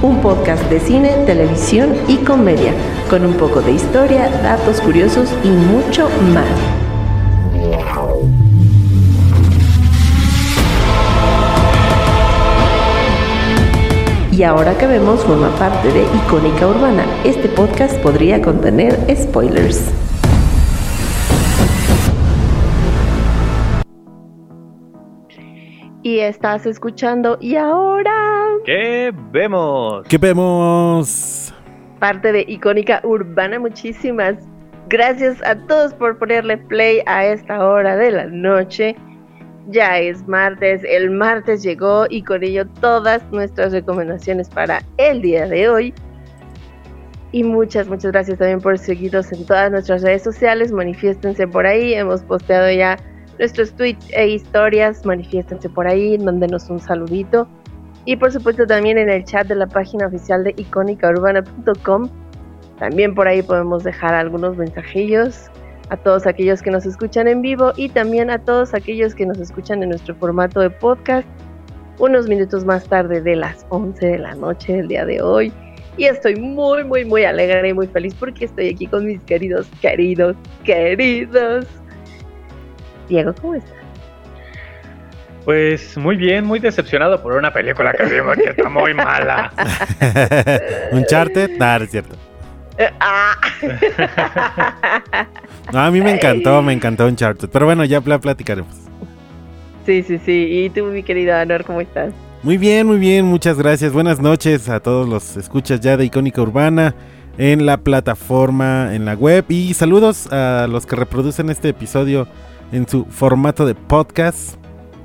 Un podcast de cine, televisión y comedia, con un poco de historia, datos curiosos y mucho más. Y ahora que vemos forma parte de Icónica Urbana, este podcast podría contener spoilers. Y estás escuchando y ahora ¿Qué vemos? ¿Qué vemos? Parte de Icónica Urbana. Muchísimas gracias a todos por ponerle play a esta hora de la noche. Ya es martes, el martes llegó y con ello todas nuestras recomendaciones para el día de hoy. Y muchas, muchas gracias también por seguirnos en todas nuestras redes sociales. Manifiéstense por ahí. Hemos posteado ya nuestros tweets e historias. Manifiéstense por ahí. Mándenos un saludito. Y por supuesto también en el chat de la página oficial de icónicaurbana.com. También por ahí podemos dejar algunos mensajillos a todos aquellos que nos escuchan en vivo y también a todos aquellos que nos escuchan en nuestro formato de podcast unos minutos más tarde de las 11 de la noche del día de hoy. Y estoy muy, muy, muy alegre y muy feliz porque estoy aquí con mis queridos, queridos, queridos. Diego, ¿cómo estás? Pues muy bien, muy decepcionado por una película que vimos que está muy mala. ¿Un charter? No, es cierto. Ah. no, a mí me encantó, me encantó un charter. Pero bueno, ya platicaremos. Sí, sí, sí. ¿Y tú, mi querida Anor, cómo estás? Muy bien, muy bien, muchas gracias. Buenas noches a todos los escuchas ya de Icónica Urbana en la plataforma, en la web. Y saludos a los que reproducen este episodio en su formato de podcast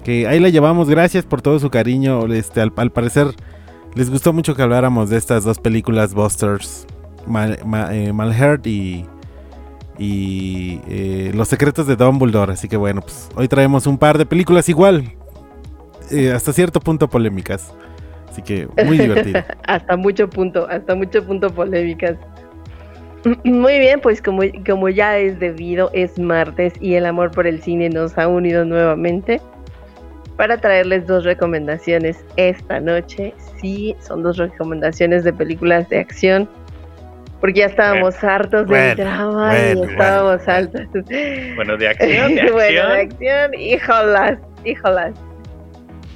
que ahí la llevamos. Gracias por todo su cariño. Este, al, parecer les gustó mucho que habláramos de estas dos películas Busters, Mal, eh, y, y eh, Los secretos de Dumbledore. Así que bueno, pues hoy traemos un par de películas igual, eh, hasta cierto punto polémicas. Así que muy divertido. hasta mucho punto, hasta mucho punto polémicas. Muy bien, pues como, como ya es debido, es martes y el amor por el cine nos ha unido nuevamente para traerles dos recomendaciones esta noche. Sí, son dos recomendaciones de películas de acción. Porque ya estábamos hartos del drama y estábamos hartos. Bueno, de acción, de acción. bueno, de acción, híjolas, híjolas.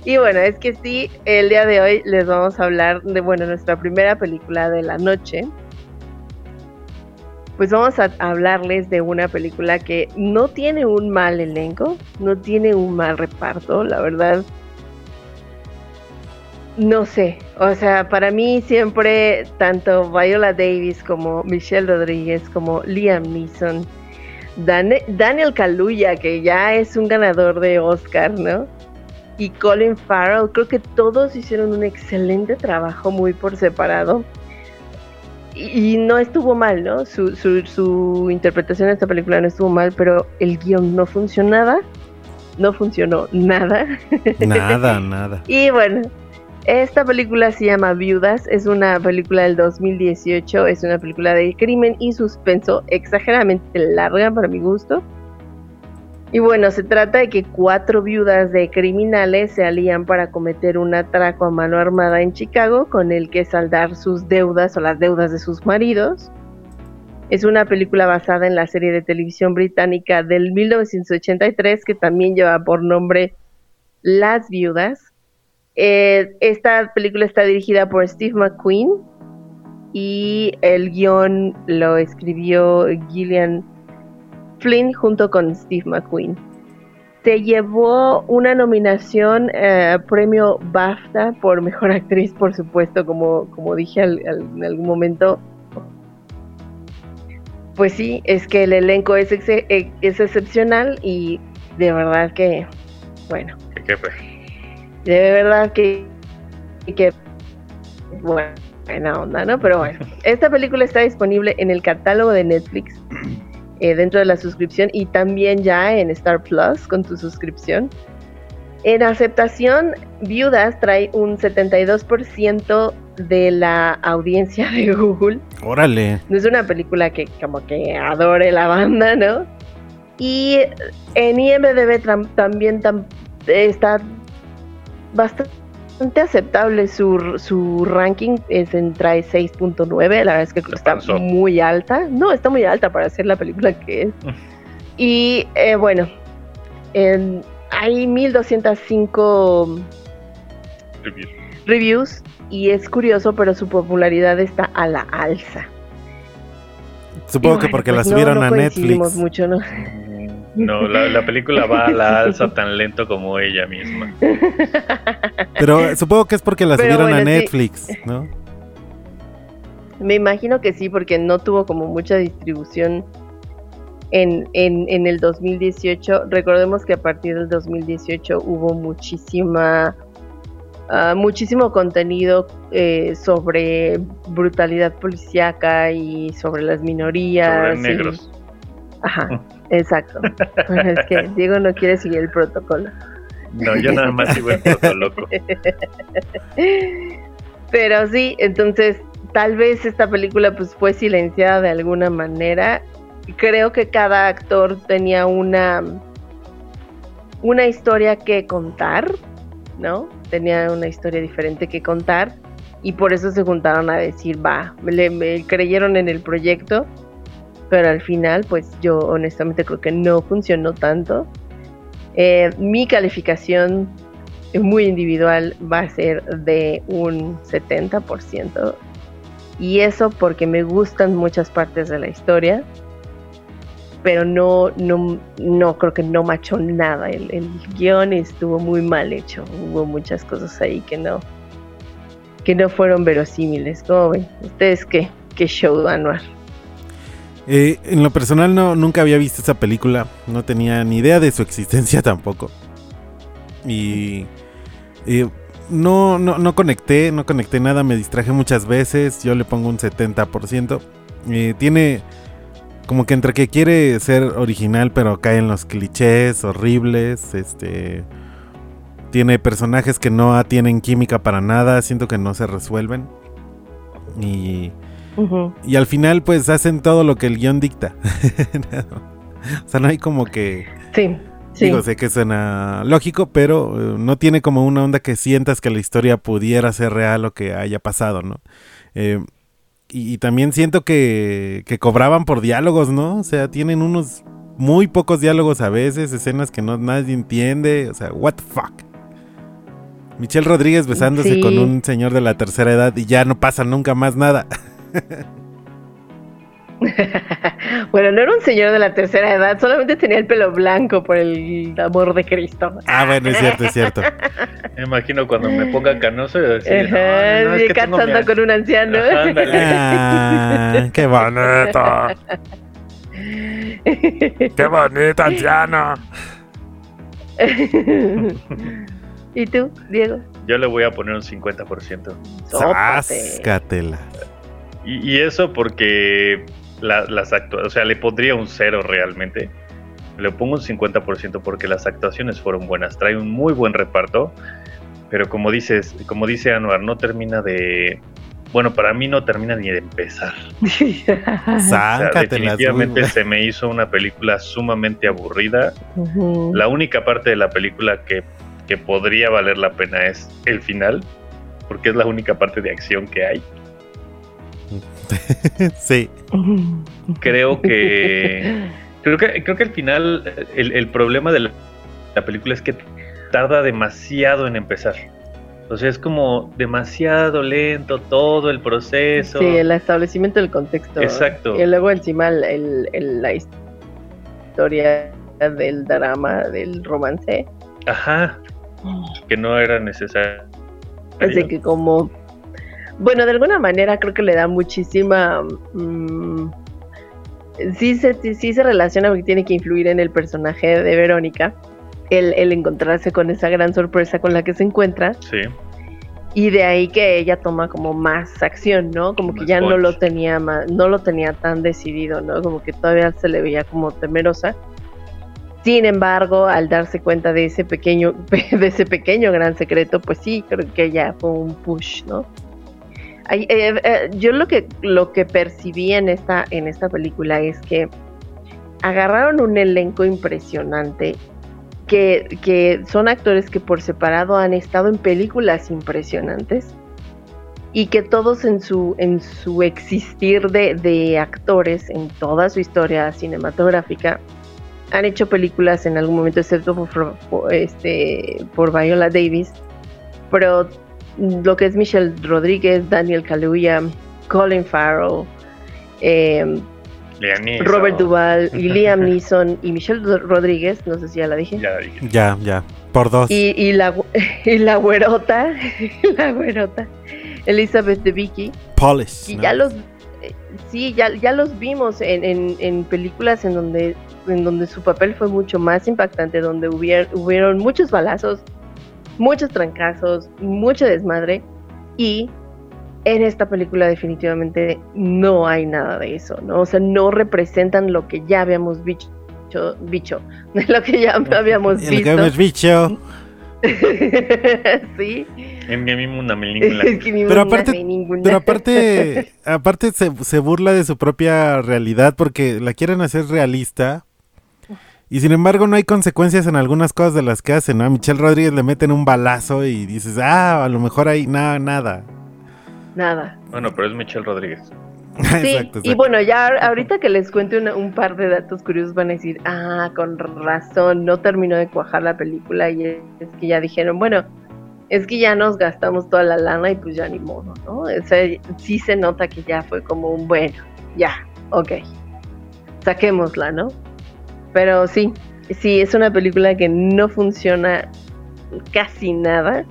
Y bueno, es que sí, el día de hoy les vamos a hablar de, bueno, nuestra primera película de la noche, pues vamos a hablarles de una película que no tiene un mal elenco, no tiene un mal reparto, la verdad. No sé, o sea, para mí siempre tanto Viola Davis como Michelle Rodríguez como Liam Neeson, Daniel Kaluuya, que ya es un ganador de Oscar, ¿no? Y Colin Farrell, creo que todos hicieron un excelente trabajo muy por separado y no estuvo mal, ¿no? Su, su, su, interpretación de esta película no estuvo mal, pero el guion no funcionaba, no funcionó nada. Nada, nada. y bueno, esta película se llama Viudas, es una película del 2018, es una película de crimen y suspenso, exageradamente larga para mi gusto. Y bueno, se trata de que cuatro viudas de criminales se alían para cometer un atraco a mano armada en Chicago con el que saldar sus deudas o las deudas de sus maridos. Es una película basada en la serie de televisión británica del 1983 que también lleva por nombre Las Viudas. Eh, esta película está dirigida por Steve McQueen y el guion lo escribió Gillian Flynn junto con Steve McQueen. Se llevó una nominación eh, premio BAFTA por mejor actriz, por supuesto, como, como dije en algún momento. Pues sí, es que el elenco es, eh, es excepcional y de verdad que, bueno. De verdad que, que bueno, buena onda, ¿no? Pero bueno, esta película está disponible en el catálogo de Netflix eh, dentro de la suscripción y también ya en Star Plus con tu suscripción. En aceptación, Viudas trae un 72% de la audiencia de Google. Órale. No es una película que como que adore la banda, ¿no? Y en IMDB tam- también tam- está bastante aceptable su, su ranking, es en, trae 6.9, la verdad es que está pasó. muy alta. No, está muy alta para ser la película que es. Y eh, bueno, en- hay 1205 Review. reviews y es curioso, pero su popularidad está a la alza. Supongo Y que bueno, porque pues la no- subieron no a coincidimos Netflix. mucho, ¿no? No, la, la película va a la alza tan lento como ella misma. Pero supongo que es porque la Pero subieron a sí. Netflix, ¿no? Me imagino que sí, porque no tuvo como mucha distribución en, en, en el 2018. Recordemos que a partir del 2018 hubo muchísima, ah, muchísimo contenido eh, sobre brutalidad policíaca y sobre las minorías. Sobre y- negros. Ajá, exacto. Bueno, es que Diego no quiere seguir el protocolo. No, yo nada más sigo el proto loco. Pero sí, entonces tal vez esta película pues fue silenciada de alguna manera. Creo que cada actor tenía una una historia que contar, ¿no? Tenía una historia diferente que contar y por eso se juntaron a decir, va, le, me creyeron en el proyecto, pero al final pues yo honestamente creo que no funcionó tanto. Eh, mi calificación muy individual va a ser de un 70%. Y eso porque me gustan muchas partes de la historia, pero no, no, no creo que no machó nada. El, el guion estuvo muy mal hecho. Hubo muchas cosas ahí que no, que no fueron verosímiles. ¿Cómo ven? ¿Ustedes qué? ¿Qué show, Anuar? Eh, en lo personal no, nunca había visto esa película, no tenía ni idea de su existencia tampoco. Y eh, no, no, no conecté, no conecté nada, me distraje muchas veces, yo le pongo un 70%. Eh, tiene como que entre que quiere ser original pero cae en los clichés horribles, este... Tiene personajes que no tienen química para nada, siento que no se resuelven. Y... Y al final, pues hacen todo lo que el guion dicta. o sea, no hay como que. Sí, sí. Digo, sé que suena lógico, pero eh, no tiene como una onda que sientas que la historia pudiera ser real o que haya pasado, ¿no? Eh, y, y también siento que, que cobraban por diálogos, ¿no? O sea, tienen unos muy pocos diálogos a veces, escenas que no nadie entiende. O sea, what the fuck. Michelle Rodríguez besándose Sí. con un señor de la tercera edad y ya no pasa nunca más nada. bueno, no era un señor de la tercera edad, solamente tenía el pelo blanco por el amor de Cristo. Ah, bueno, es cierto, es cierto. Me imagino cuando me ponga canoso y decir, Ajá, no, no, es que tengo con un anciano. Ajá. Ah, qué bonito. Qué bonito, anciano. ¿Y tú, Diego? Yo le voy a poner un 50%. Sópate. Sáscatela. Y, y eso porque la- las actuaciones, o sea, le pondría un cero realmente. Le pongo un 50% porque las actuaciones fueron buenas. Trae un muy buen reparto. Pero como dices, como dice Anuar, no termina de. Bueno, para mí no termina ni de empezar. O sea, definitivamente se me hizo una película sumamente aburrida. La única parte de la película que, que podría valer la pena es el final, porque es la única parte de acción que hay. sí. Creo que creo que creo que al final el, el problema de la, la película es que tarda demasiado en empezar. O sea, es como demasiado lento todo el proceso. Sí, el establecimiento del contexto. Exacto. Y luego encima el, el- el- la historia del drama, del romance. Ajá, que no era necesario. Así que como... Bueno, de alguna manera creo que le da muchísima... mm, sí, se, sí, se relaciona porque tiene que influir en el personaje de Verónica. El, el encontrarse con esa gran sorpresa con la que se encuentra. Sí. y de ahí que ella toma como más acción, ¿no? Como que ya no lo tenía más, no lo tenía tan decidido, ¿no? Como que todavía se le veía como temerosa. Sin embargo, al darse cuenta de ese pequeño, de ese pequeño gran secreto, pues sí, creo que ya fue un push, ¿no? Eh, eh, yo lo que lo que percibí en esta en esta película es que agarraron un elenco impresionante que, que son actores que por separado han estado en películas impresionantes y que todos en su en su existir de, de actores en toda su historia cinematográfica han hecho películas en algún momento excepto por, este por Viola Davis pero lo que es Michelle Rodríguez, Daniel Kaluuya, Colin Farrell, eh. Robert Duvall y Liam Neeson y Michelle Rodríguez, no sé si ya la dije. Ya dije. Ya, ya. Por dos. Y, y la, y la güerota, la güerota, Elizabeth de Vicky, Polish. y ¿no? ya los, eh, sí, ya, ya los vimos en, en, en películas en donde, en donde su papel fue mucho más impactante, donde hubier, hubieron muchos balazos, muchos trancazos, mucho desmadre, y en esta película definitivamente no hay nada de eso, ¿no? O sea, no representan lo que ya habíamos visto, bicho, lo que ya habíamos El que visto. hemos dicho. sí. En mi mismo una película. Es que ni Pero aparte-. Pero aparte, aparte se, se burla de su propia realidad porque la quieren hacer realista. Y sin embargo no hay consecuencias en algunas cosas de las que hacen, ¿no? A Michelle Rodríguez le meten un balazo y dices, ah, a lo mejor hay nada, nada. Nada. Bueno, pero es Michelle Rodríguez. Sí, exacto, y bueno, ya ahorita que les cuente una- un par de datos curiosos van a decir, ah, con razón, no terminó de cuajar la película y es que ya dijeron, bueno, es que ya nos gastamos toda la lana y pues ya ni modo, ¿no? O sea, sí se nota que ya fue como un, bueno, ya, ok, saquémosla, ¿no? Pero sí, sí, es una película que no funciona casi nada.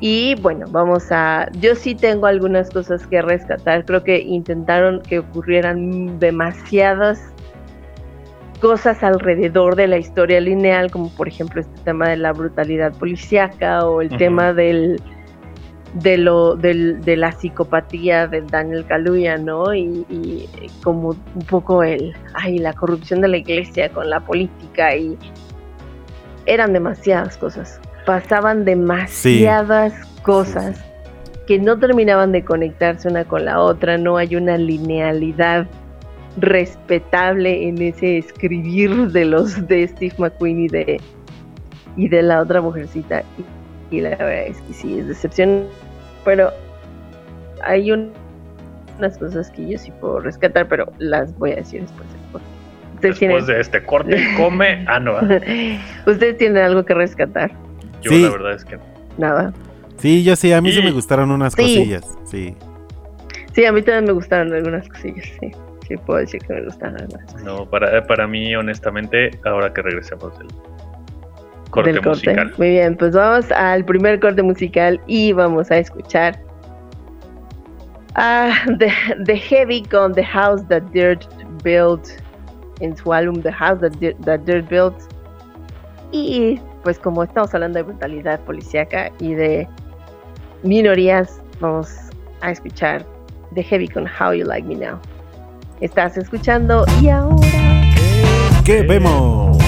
Y bueno, vamos a... Yo sí tengo algunas cosas que rescatar. Creo que intentaron que ocurrieran demasiadas cosas alrededor de la historia lineal, como por ejemplo este tema de la brutalidad policíaca o el tema del de lo del, de la psicopatía de Daniel Kaluuya, ¿no? Y, y como un poco el ay la corrupción de la iglesia con la política y eran demasiadas cosas. Pasaban demasiadas cosas que no terminaban de conectarse una con la otra no hay una linealidad respetable en ese escribir de los de Steve McQueen y de y de la otra mujercita. Y, y la verdad es que sí es decepción pero hay un- unas cosas que yo sí puedo rescatar pero las voy a decir después del corte. Después tienen- de este corte, come. Ah, no. Ustedes tienen algo que rescatar. Yo Sí. la verdad es que no. Nada. Sí, yo sí, a mí sí me gustaron unas Sí. cosillas. Sí. Sí, a mí también me gustaron algunas cosillas, sí. Sí, puedo decir que me gustaron algunas. No, para, para mí, honestamente, ahora que regresemos del corte Del corte. musical. Muy bien, pues vamos al primer corte musical y vamos a escuchar a The, The Heavy con The House That Dirt Built en su álbum The House That Dirt, That Dirt Built. Y pues como estamos hablando de brutalidad policíaca y de minorías, vamos a escuchar The Heavy con How You Like Me Now. Estás escuchando y ahora... ¿Qué vemos?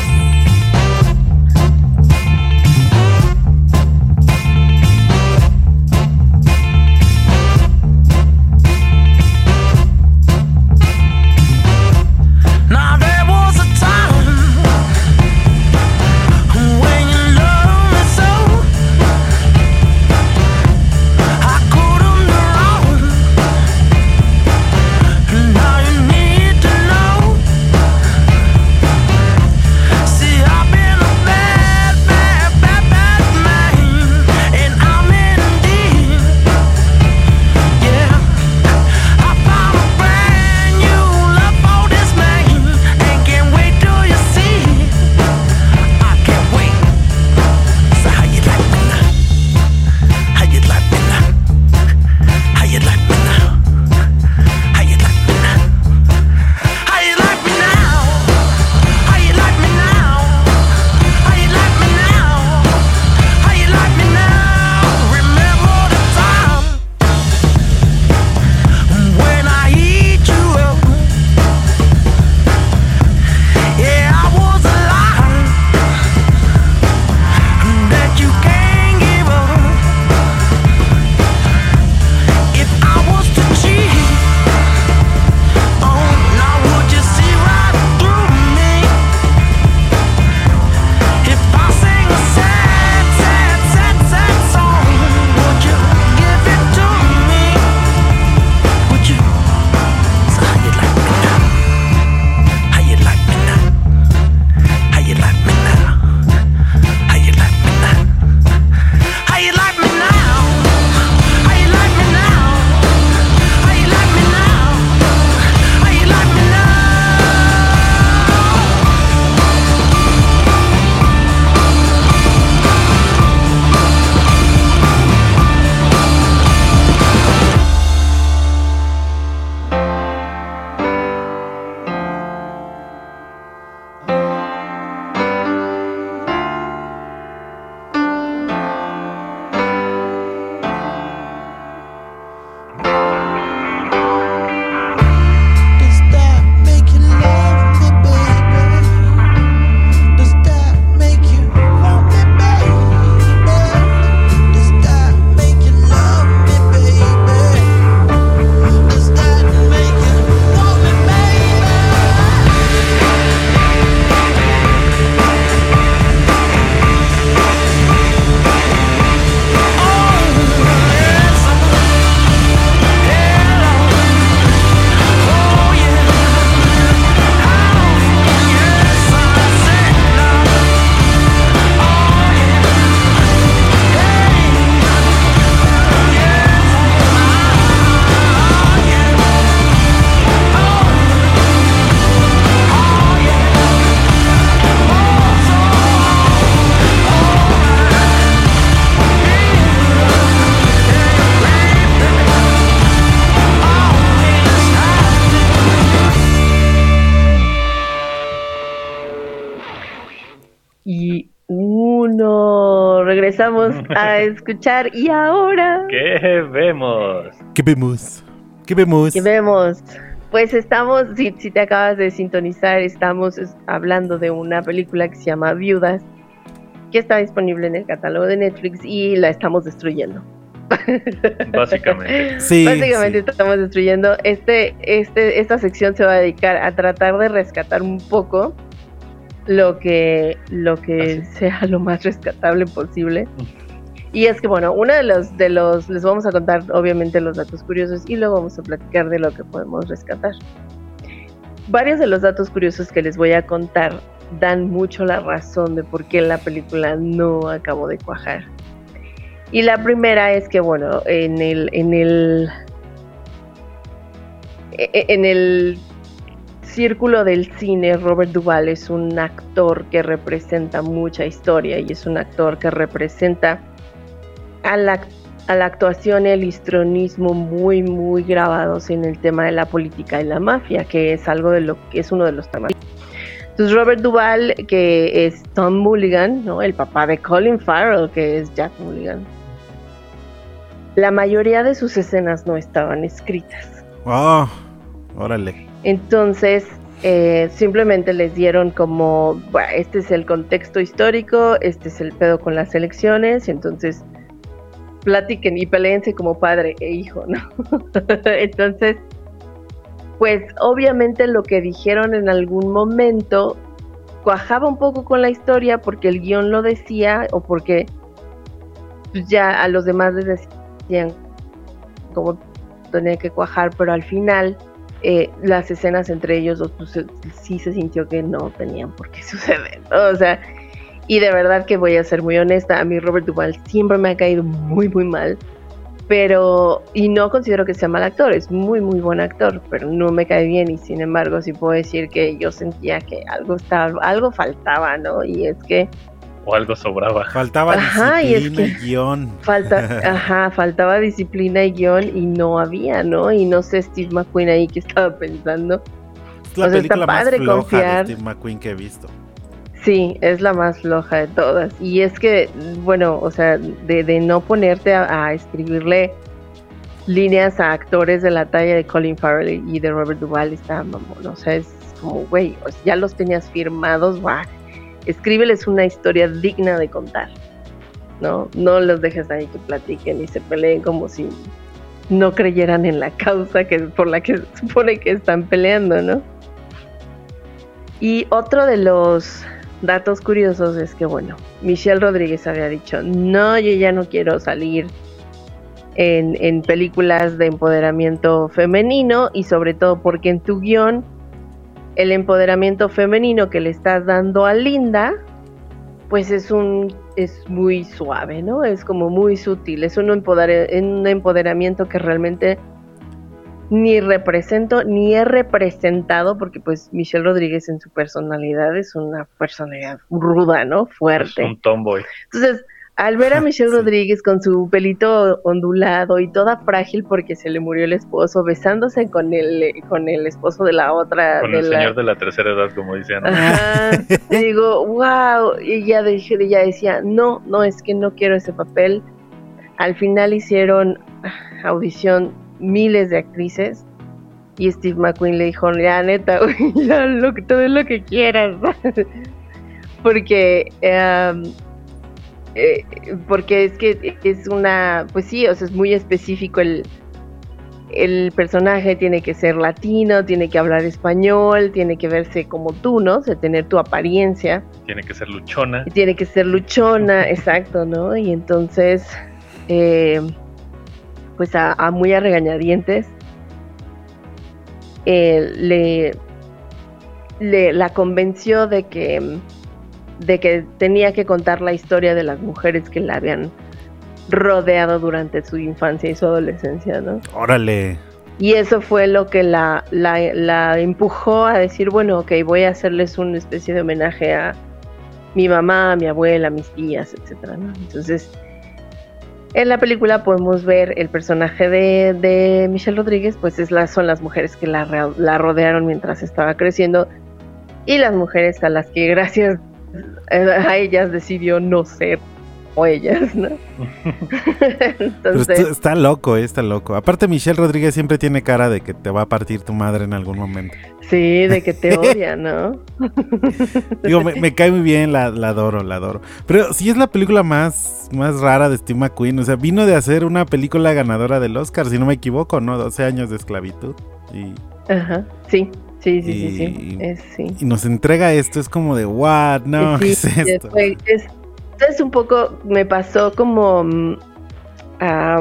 A escuchar y ahora ¿Qué vemos? ¿Qué vemos? ¿Qué vemos? que vemos, pues estamos, si, si te acabas de sintonizar, estamos es- hablando de una película que se llama Viudas, que está disponible en el catálogo de Netflix y la estamos destruyendo. Básicamente. Sí, Básicamente sí. estamos destruyendo. Este, este, esta sección se va a dedicar a tratar de rescatar un poco lo que, lo que sea lo más rescatable posible. Y es que bueno, uno de los, de los, les vamos a contar obviamente los datos curiosos y luego vamos a platicar de lo que podemos rescatar. Varios de los datos curiosos que les voy a contar dan mucho la razón de por qué la película no acabó de cuajar. Y la primera es que, bueno, en el, en el, e- en el círculo del cine, Robert Duvall es un actor que representa mucha historia y es un actor que representa a la, a la actuación el histronismo muy, muy grabados en el tema de la política y la mafia, que es algo de lo que es uno de los temas. Entonces Robert Duvall, que es Tom Mulligan, ¿no? el papá de Colin Farrell, que es Jack Mulligan. La mayoría de sus escenas no estaban escritas. Oh, órale. Entonces, eh, simplemente les dieron como, "Bueno, este es el contexto histórico, este es el pedo con las elecciones, entonces platiquen y peleense como padre e hijo, ¿no? entonces, pues obviamente lo que dijeron en algún momento cuajaba un poco con la historia porque el guion lo decía o porque pues, ya a los demás les decían cómo tenía que cuajar, pero al final eh, las escenas entre ellos pues, sí se sintió que no tenían por qué suceder. ¿no? O sea, y de verdad que voy a ser muy honesta, a mí Robert Duvall siempre me ha caído muy, muy mal. Pero, y no considero que sea mal actor, es muy, muy buen actor, pero no me cae bien y sin embargo sí puedo decir que yo sentía que algo estaba, algo faltaba, ¿no? Y es que O algo sobraba. Faltaba Ajá, y es disciplina y, que- guion. Falta, ajá, faltaba disciplina y guion y no había, ¿no? Y no sé Steve McQueen ahí que estaba pensando. Es la o sea, está película más padre floja confiar. de Steve McQueen que he visto. Sí, es la más floja de todas. Y es que, bueno, o sea, de, no ponerte a, escribirle líneas a actores de la talla de Colin Farrell y de Robert Duvall está mamón. O sea, es como, güey, ya los tenías firmados, va. Escríbeles una historia digna de contar. ¿No? No los dejes ahí que platiquen y se peleen como si no creyeran en la causa que por la que se supone que están peleando, ¿no? Y otro de los datos curiosos es que, bueno, Michelle Rodríguez había dicho, no, yo ya no quiero salir en, en películas de empoderamiento femenino y sobre todo porque en tu guion el empoderamiento femenino que le estás dando a Linda, pues es un es muy suave, ¿no? Es como muy sutil, es un, empoder- un empoderamiento que realmente ni represento ni he representado porque pues Michelle Rodríguez en su personalidad es una personalidad ruda, ¿no? Es Fuerte. un tomboy. Entonces, al ver a Michelle Sí. Rodríguez con su pelito ondulado y toda frágil porque se le murió el esposo, besándose con el con el esposo de la otra Con de el la- señor de la tercera edad, como dicen. Ajá. Y digo, wow. Y ya dije, ya decía, no, no, es que no quiero ese papel. Al final hicieron audición miles de actrices. Y Steve McQueen le dijo, ya neta, güey, ya lo, todo lo que quieras. porque, eh, porque es que es una, pues sí, o sea, es muy específico el, el personaje tiene que ser latino, tiene que hablar español, tiene que verse como tú, ¿no? O sea, tener tu apariencia, Tiene que ser luchona. y tiene que ser luchona, exacto, ¿no? Y entonces, eh, pues a, a muy a regañadientes, eh, le, le- la convenció de que, de que tenía que contar la historia de las mujeres que la habían rodeado durante su infancia y su adolescencia, ¿no? Órale. Y eso fue lo que la, la, la empujó a decir, bueno, ok, voy a hacerles una especie de homenaje a mi mamá, a mi abuela, a mis tías, etcétera, ¿no? Entonces, en la película podemos ver el personaje de, de Michelle Rodríguez, pues es la, son las mujeres que la, la rodearon mientras estaba creciendo. Y las mujeres a las que gracias a ellas decidió no ser ellas, ¿no? Entonces, está, está loco, eh, está loco. Aparte, Michelle Rodríguez siempre tiene cara de que te va a partir tu madre en algún momento. sí, de que te odia, ¿no? Digo, me, me cae muy bien, la, la adoro, la adoro. Pero sí es la película más, más rara de Steve McQueen. O sea, vino de hacer una película ganadora del Oscar, si no me equivoco, ¿no? 12 años de esclavitud. Y, Ajá, sí, sí, sí, sí, sí, Y- es, sí. y nos entrega esto, es como de, what, no, ¿qué Sí, es esto? fue- es, es un poco, me pasó como... ah,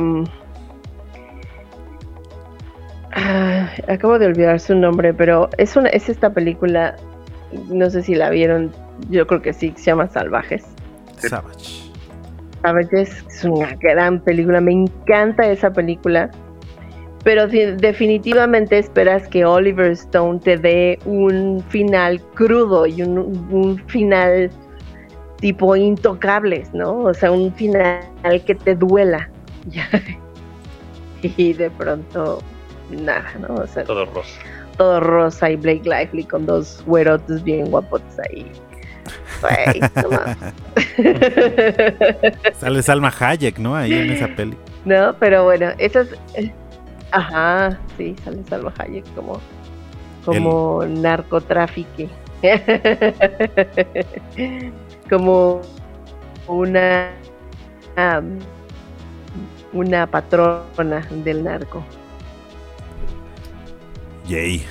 acabo de olvidar su nombre, pero es, una, es esta película, no sé si la vieron, yo creo que sí, se llama Salvajes. Savage. Savages es una gran película, me encanta esa película, pero de- definitivamente esperas que Oliver Stone te dé un final crudo y un, un final tipo intocables, ¿no? O sea, un final que te duela. y de pronto, nada, ¿no? O sea, Todo rosa. todo rosa y Blake Lively con dos güerotes bien guapotes ahí. Mames. Sale Salma Hayek, ¿no? Ahí en esa peli. No, pero bueno, esas. eh, Ajá, sí, sale Salma Hayek como, como narcotrafique. Como una. una patrona del narco. Yay.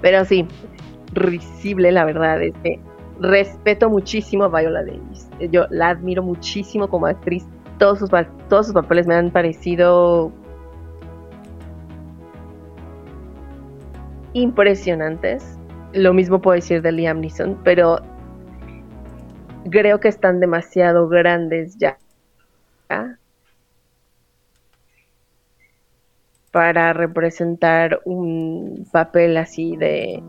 Pero sí, risible la verdad. Este, respeto muchísimo a Viola Davis. Yo la admiro muchísimo como actriz. Todos sus, todos sus papeles me han parecido impresionantes. Lo mismo puedo decir de Liam Neeson, pero creo que están demasiado grandes ya ¿ah? para representar un papel así de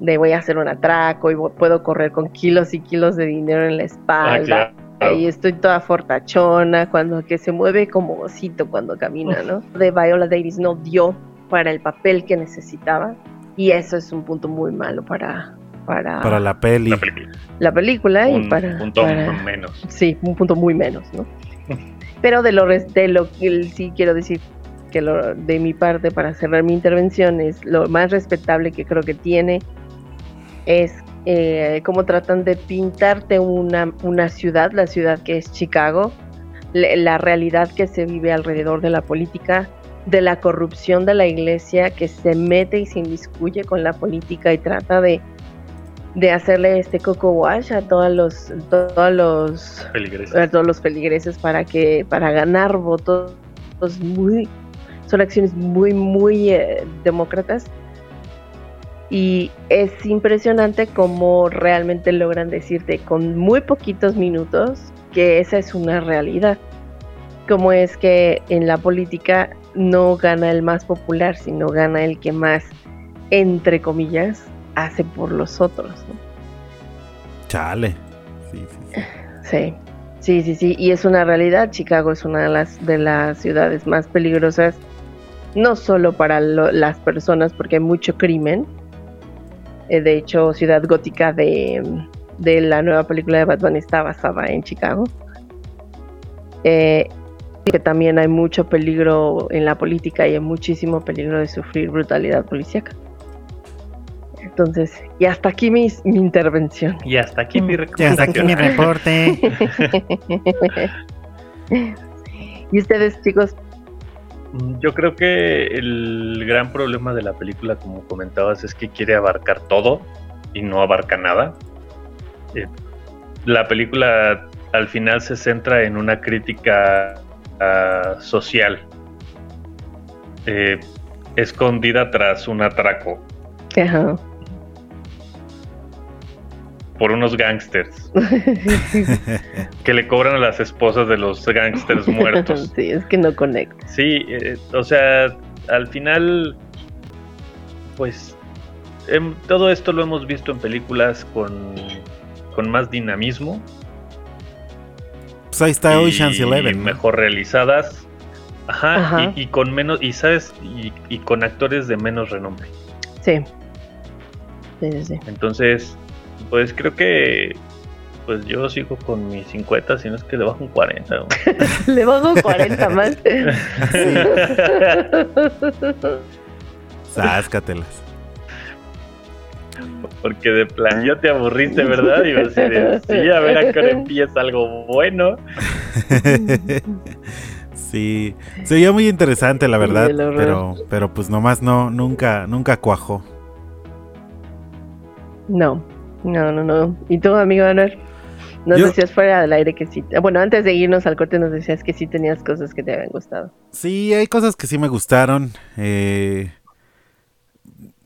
de voy a hacer un atraco y puedo correr con kilos y kilos de dinero en la Ah, espalda claro. y estoy toda fortachona cuando que se mueve como osito cuando camina, ¿no? De Viola Davis no dio para el papel que necesitaba y eso es un punto muy malo para para, Para la peli. La película. la película y Un, para, un tono para- menos. Sí, un punto muy menos, ¿no? Pero de lo, de lo que sí quiero decir que lo, de mi parte para cerrar mi intervención es lo más respetable que creo que tiene es eh, cómo tratan de pintarte una, una ciudad, la ciudad que es Chicago, le- la realidad que se vive alrededor de la política, de la corrupción de la iglesia que se mete y se inmiscuye con la política y trata de, de hacerle este coco wash a todos los, todos los a todos los feligreses para que para ganar votos muy son acciones muy muy eh, demócratas. Y es impresionante cómo realmente logran decirte con muy poquitos minutos que esa es una realidad. Como es que en la política no gana el más popular sino gana el que más entre comillas hace por los otros ¿no? Chale. Sí, sí, sí. Sí, sí, sí, sí. Y es una realidad. Chicago es una de las, de las ciudades más peligrosas, no solo para lo- las personas, porque hay mucho crimen. Eh, de hecho, Ciudad Gótica de, de la nueva película de Batman está basada en Chicago. Eh, que también hay mucho peligro en la política y hay muchísimo peligro de sufrir brutalidad policíaca. Entonces, y hasta aquí mi, mi intervención. Y hasta aquí mi Y hasta aquí mi reporte. y ustedes, chicos, Mm, Yo creo que el gran problema de la película, como comentabas, es que quiere abarcar todo y no abarca nada. Eh, la película al final se centra en una crítica ah, social, eh, escondida tras un atraco Ajá. Por unos gángsters que le cobran a las esposas de los gángsters muertos. sí, es que no conecta. Sí, eh, o sea, al final, pues, em, todo esto lo hemos visto en películas con, con más dinamismo Pues ahí está y Ocean's Eleven. ¿no? mejor realizadas. Ajá, Ajá. Y, y con menos, y sabes, y, y con actores de menos renombre. Sí. Sí, sí, sí. Entonces, pues creo que pues yo sigo con mis 50, si no es que le bajo un 40. güey. Le bajo 40 más. Sáscatelas. Porque de plan ya te aburriste, ¿verdad? Y vas a decir, sí, a ver a qué hora empieza algo bueno. sí, se veía muy interesante la verdad, pero, pero pues nomás no, nunca, nunca cuajó. No, no, no, no. ¿Y tú, amigo Manuel? Nos Yo- decías fuera del aire que sí. Bueno, antes de irnos al corte nos decías que sí tenías cosas que te habían gustado. Sí, hay cosas que sí me gustaron. eh,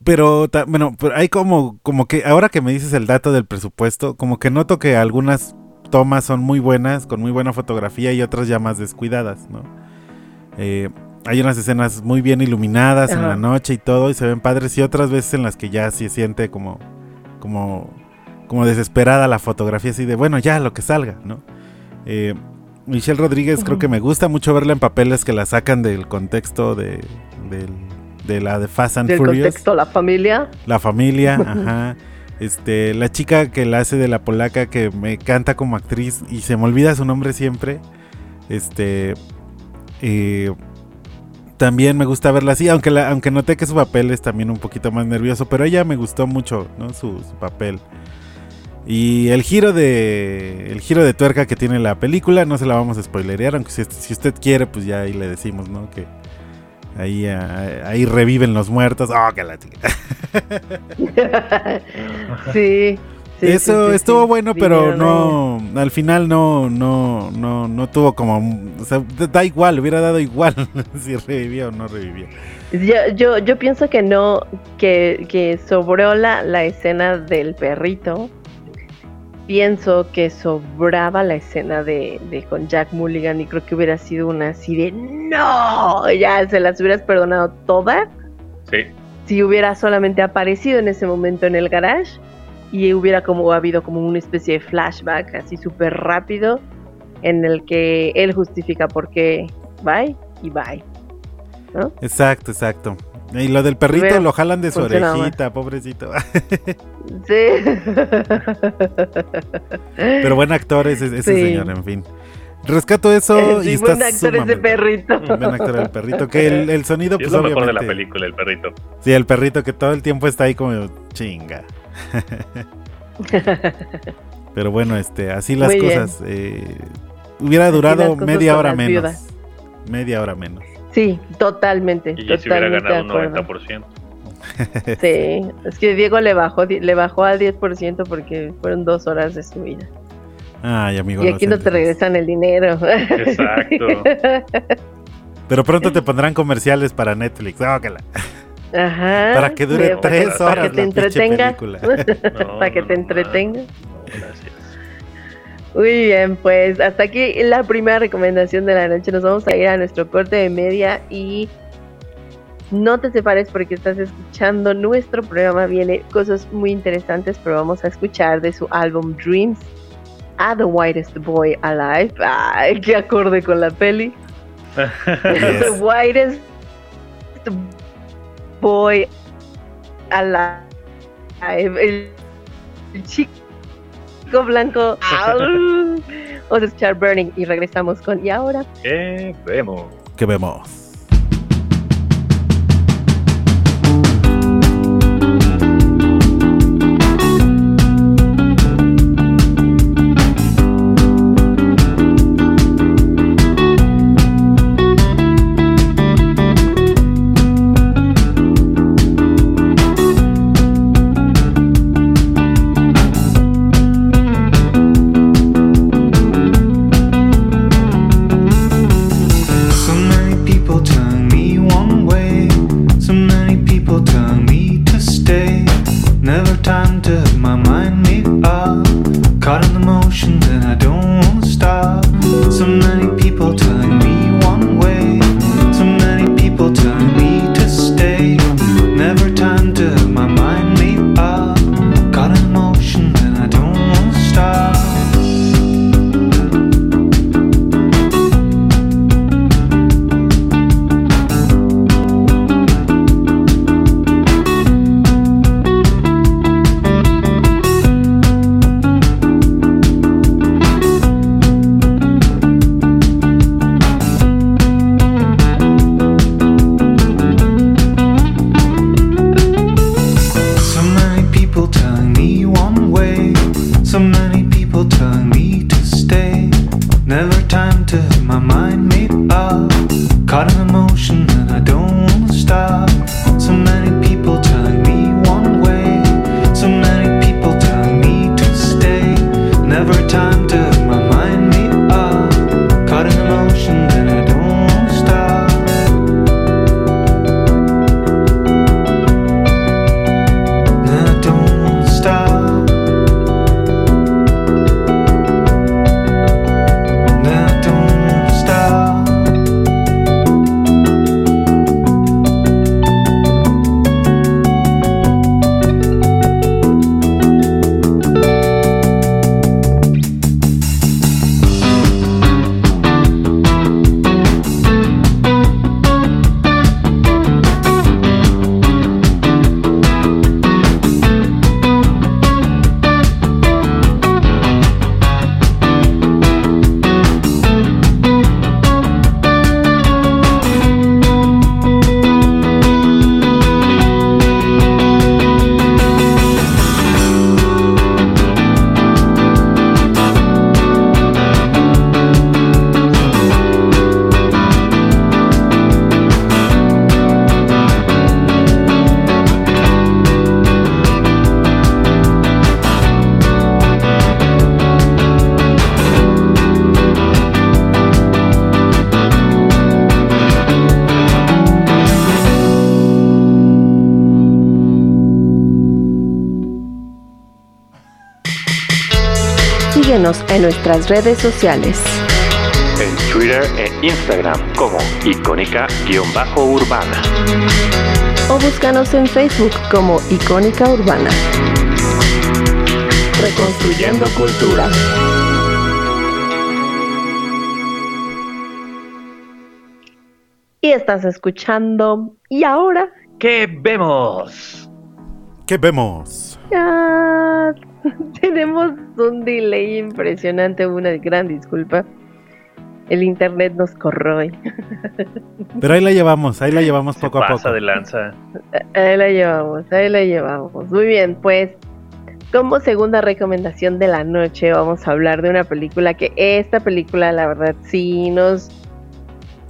pero, bueno, pero hay como, como que ahora que me dices el dato del presupuesto, como que noto que algunas tomas son muy buenas, con muy buena fotografía y otras ya más descuidadas, ¿no? Eh, hay unas escenas muy bien iluminadas en la noche y todo y se ven padres y otras veces en las que ya se siente como, como, como desesperada la fotografía así de, bueno, ya lo que salga, ¿no? Eh, Michelle Rodríguez creo que me gusta mucho verla en papeles que la sacan del contexto de, del- de la de Fast and Del Furious. contexto, la familia. La familia, ajá. Este, la chica que la hace de la polaca que me canta como actriz y se me olvida su nombre siempre. Este, eh, también me gusta verla así, aunque la, aunque noté que su papel es también un poquito más nervioso, pero ella me gustó mucho, ¿no? Su, su papel. Y el giro de el giro de tuerca que tiene la película no se la vamos a spoilerear, aunque si, si usted quiere, pues ya ahí le decimos, ¿no? Que ahí, ah, ahí reviven los muertos. ¡Oh, que la sí. sí, Eso sí, sí, estuvo bueno, pero no, al final no, no, no, no tuvo como, o sea, da- igual, hubiera dado igual si revivía o no revivía. ahí. Yo, yo, yo pienso que no, que, que sobró la, la escena del perrito. Pienso que sobraba la escena de, de con Jack Mulligan y creo que hubiera sido una así de no, ya se las hubieras perdonado todas Sí, si hubiera solamente aparecido en ese momento en el garage y hubiera como habido como una especie de flashback así súper rápido en el que él justifica por qué bye y bye. Exacto, exacto. Y lo del perrito lo jalan de su orejita, pobrecito. Sí. Pero buen actor es ese, ese Sí. señor, en fin. Rescato eso y sí, está buen actor ese perrito. Buen actor el perrito, que el, el sonido Sí, pues es lo mejor de la película, el perrito. Sí, el perrito que todo el tiempo está ahí como chinga. Pero bueno, este, así las Muy cosas. eh, hubiera durado media hora menos. viudas. Media hora menos. Sí, totalmente. Y si hubiera totalmente ganado un de acuerdo. 90%. Sí, es que Diego le bajó, le bajó al 10% porque fueron dos horas de su vida. Ay, amigo. Y aquí no te regresan el dinero. Exacto. Pero pronto te pondrán comerciales para Netflix. Ah, que la- Ajá. Para que dure tres para horas que te la pinche entretenga. película. No, para que te no, entretenga. no, gracias. Muy bien, pues hasta aquí la primera recomendación de la noche. Nos vamos a ir a nuestro corte de media y no te separes porque estás escuchando nuestro programa. Viene cosas muy interesantes, pero vamos a escuchar de su álbum Dreams a The Whitest Boy Alive. Ay, qué acorde con la peli. The. Whitest Boy Alive. El, el chico blanco. Au. Vamos a escuchar Burning y regresamos con. Y ahora. Eh, vemos. Que vemos. Nuestras redes sociales. En Twitter e Instagram como icónica-urbana. O búscanos en Facebook como Icónica Urbana. Reconstruyendo cultura. Y estás escuchando. Y ahora. ¿Qué vemos? ¿Qué vemos? Un delay impresionante. Una gran disculpa. El internet nos corroe. Pero ahí la llevamos, ahí la llevamos Se poco a poco. de lanza. Ahí la llevamos, ahí la llevamos. Muy bien, pues como segunda recomendación de la noche vamos a hablar de una película que esta película la verdad sí nos,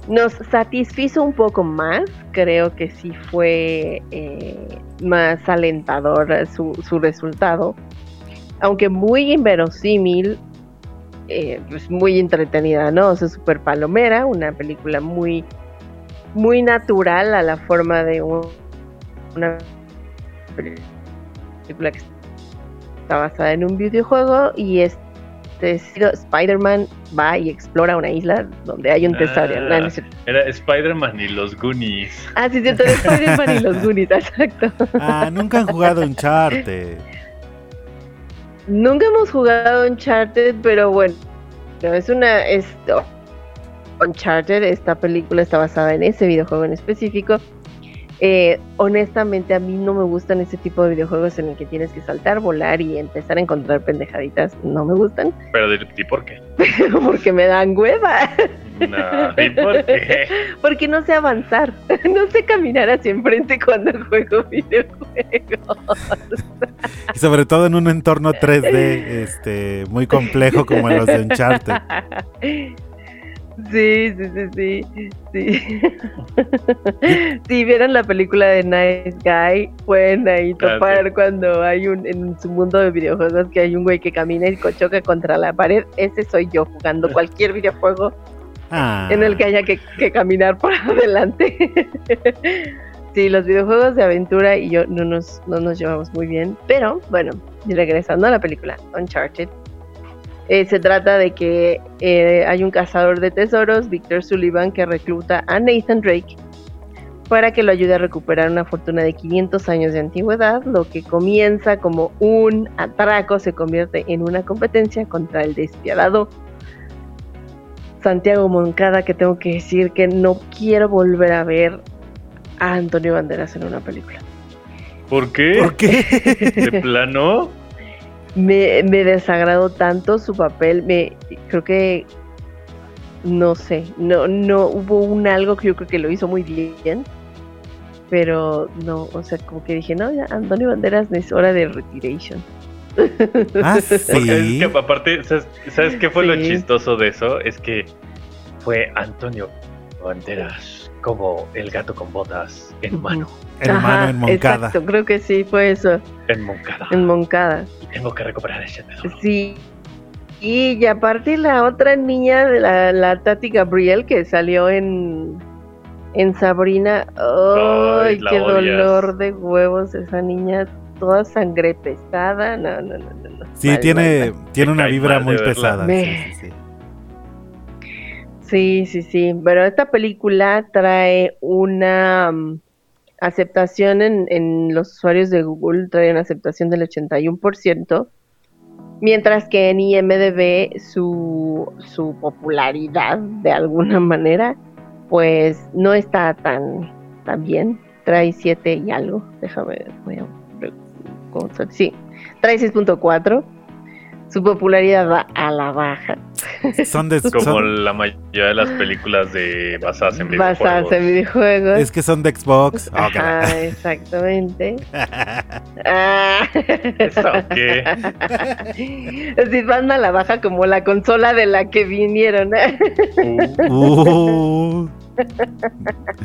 nos satisfizo un poco más. Creo que sí fue eh, más alentador su, su resultado. Aunque muy inverosímil, eh, pues muy entretenida, ¿no? O sea, super palomera, una película muy, muy natural a la forma de un- una película que está basada en un videojuego y este Spider-Man va y explora una isla donde hay un tesoro. Ah. No. Era Spider-Man y los Goonies. Ah, sí, cierto, de Spider-Man y los Goonies, exacto. Ah, nunca han jugado Uncharted. Nunca hemos jugado Uncharted, pero bueno, no, es una. Es, Uncharted, esta película está basada en ese videojuego en específico. Eh, honestamente, a mí no me gustan ese tipo de videojuegos en el que tienes que saltar, volar y empezar a encontrar pendejaditas. No me gustan Pero ¿y por qué? porque me dan hueva. No, ¿y por qué? Porque no sé avanzar. No sé caminar hacia enfrente cuando juego videojuegos. Y sobre todo en un entorno 3D este, muy complejo como los de Uncharted. Sí, sí, sí, sí. Sí. si vieron la película de Nice Guy, pueden ahí Ah, topar sí. cuando hay un, en su mundo de videojuegos que hay un güey que camina y choca contra la pared. Ese soy yo jugando cualquier videojuego Ah, en el que haya que, que caminar por adelante. sí, los videojuegos de aventura y yo no nos, no nos llevamos muy bien. Pero bueno, regresando a la película Uncharted. Eh, se trata de que eh, hay un cazador de tesoros, Victor Sullivan, que recluta a Nathan Drake para que lo ayude a recuperar una fortuna de 500 años de antigüedad. Lo que comienza como un atraco se convierte en una competencia contra el despiadado Santiago Moncada, que tengo que decir que no quiero volver a ver a Antonio Banderas en una película. ¿Por qué? ¿Por qué? ¿De plano? Me, me desagradó tanto su papel, me creo que no sé, no, no hubo un algo que yo creo que lo hizo muy bien, pero no, o sea, como que dije, no, ya Antonio Banderas es hora de retiration. Ah, Porque sí. es que aparte, ¿sabes, sabes qué fue lo chistoso de eso? Es que fue Antonio Banderas como el gato con botas en mano, Hermano en Moncada. Exacto, creo que sí fue eso, en Moncada. en Moncada. Y tengo que recuperar ese tesoro. Sí. Y, y aparte la otra niña, de la, la Tati Gabriel, que salió en, en Sabrina. ¡Ay, qué odias. dolor de huevos! Esa niña toda sangre pesada. No, no, no, no. no. Sí, Mal, tiene, mal, mal. tiene Me una vibra muy verla. pesada. Me- sí, sí, sí. Sí, sí, sí. Pero esta película trae una mm, aceptación en, en los usuarios de Google, trae una aceptación del 81%, mientras que en IMDB su, su popularidad, de alguna manera, pues no está tan, bien. Trae 7 y algo. Déjame ver. Voy a, ¿cómo se- sí, trae 6.4. Su popularidad va a la baja. Son de, Como son- la mayoría de las películas de basadas en videojuegos. Basadas en videojuegos. es que son de Xbox. Oh, Ajá, exactamente. Ah. ¿Eso qué? Si van a la baja como la consola de la que vinieron. Uh, Uh,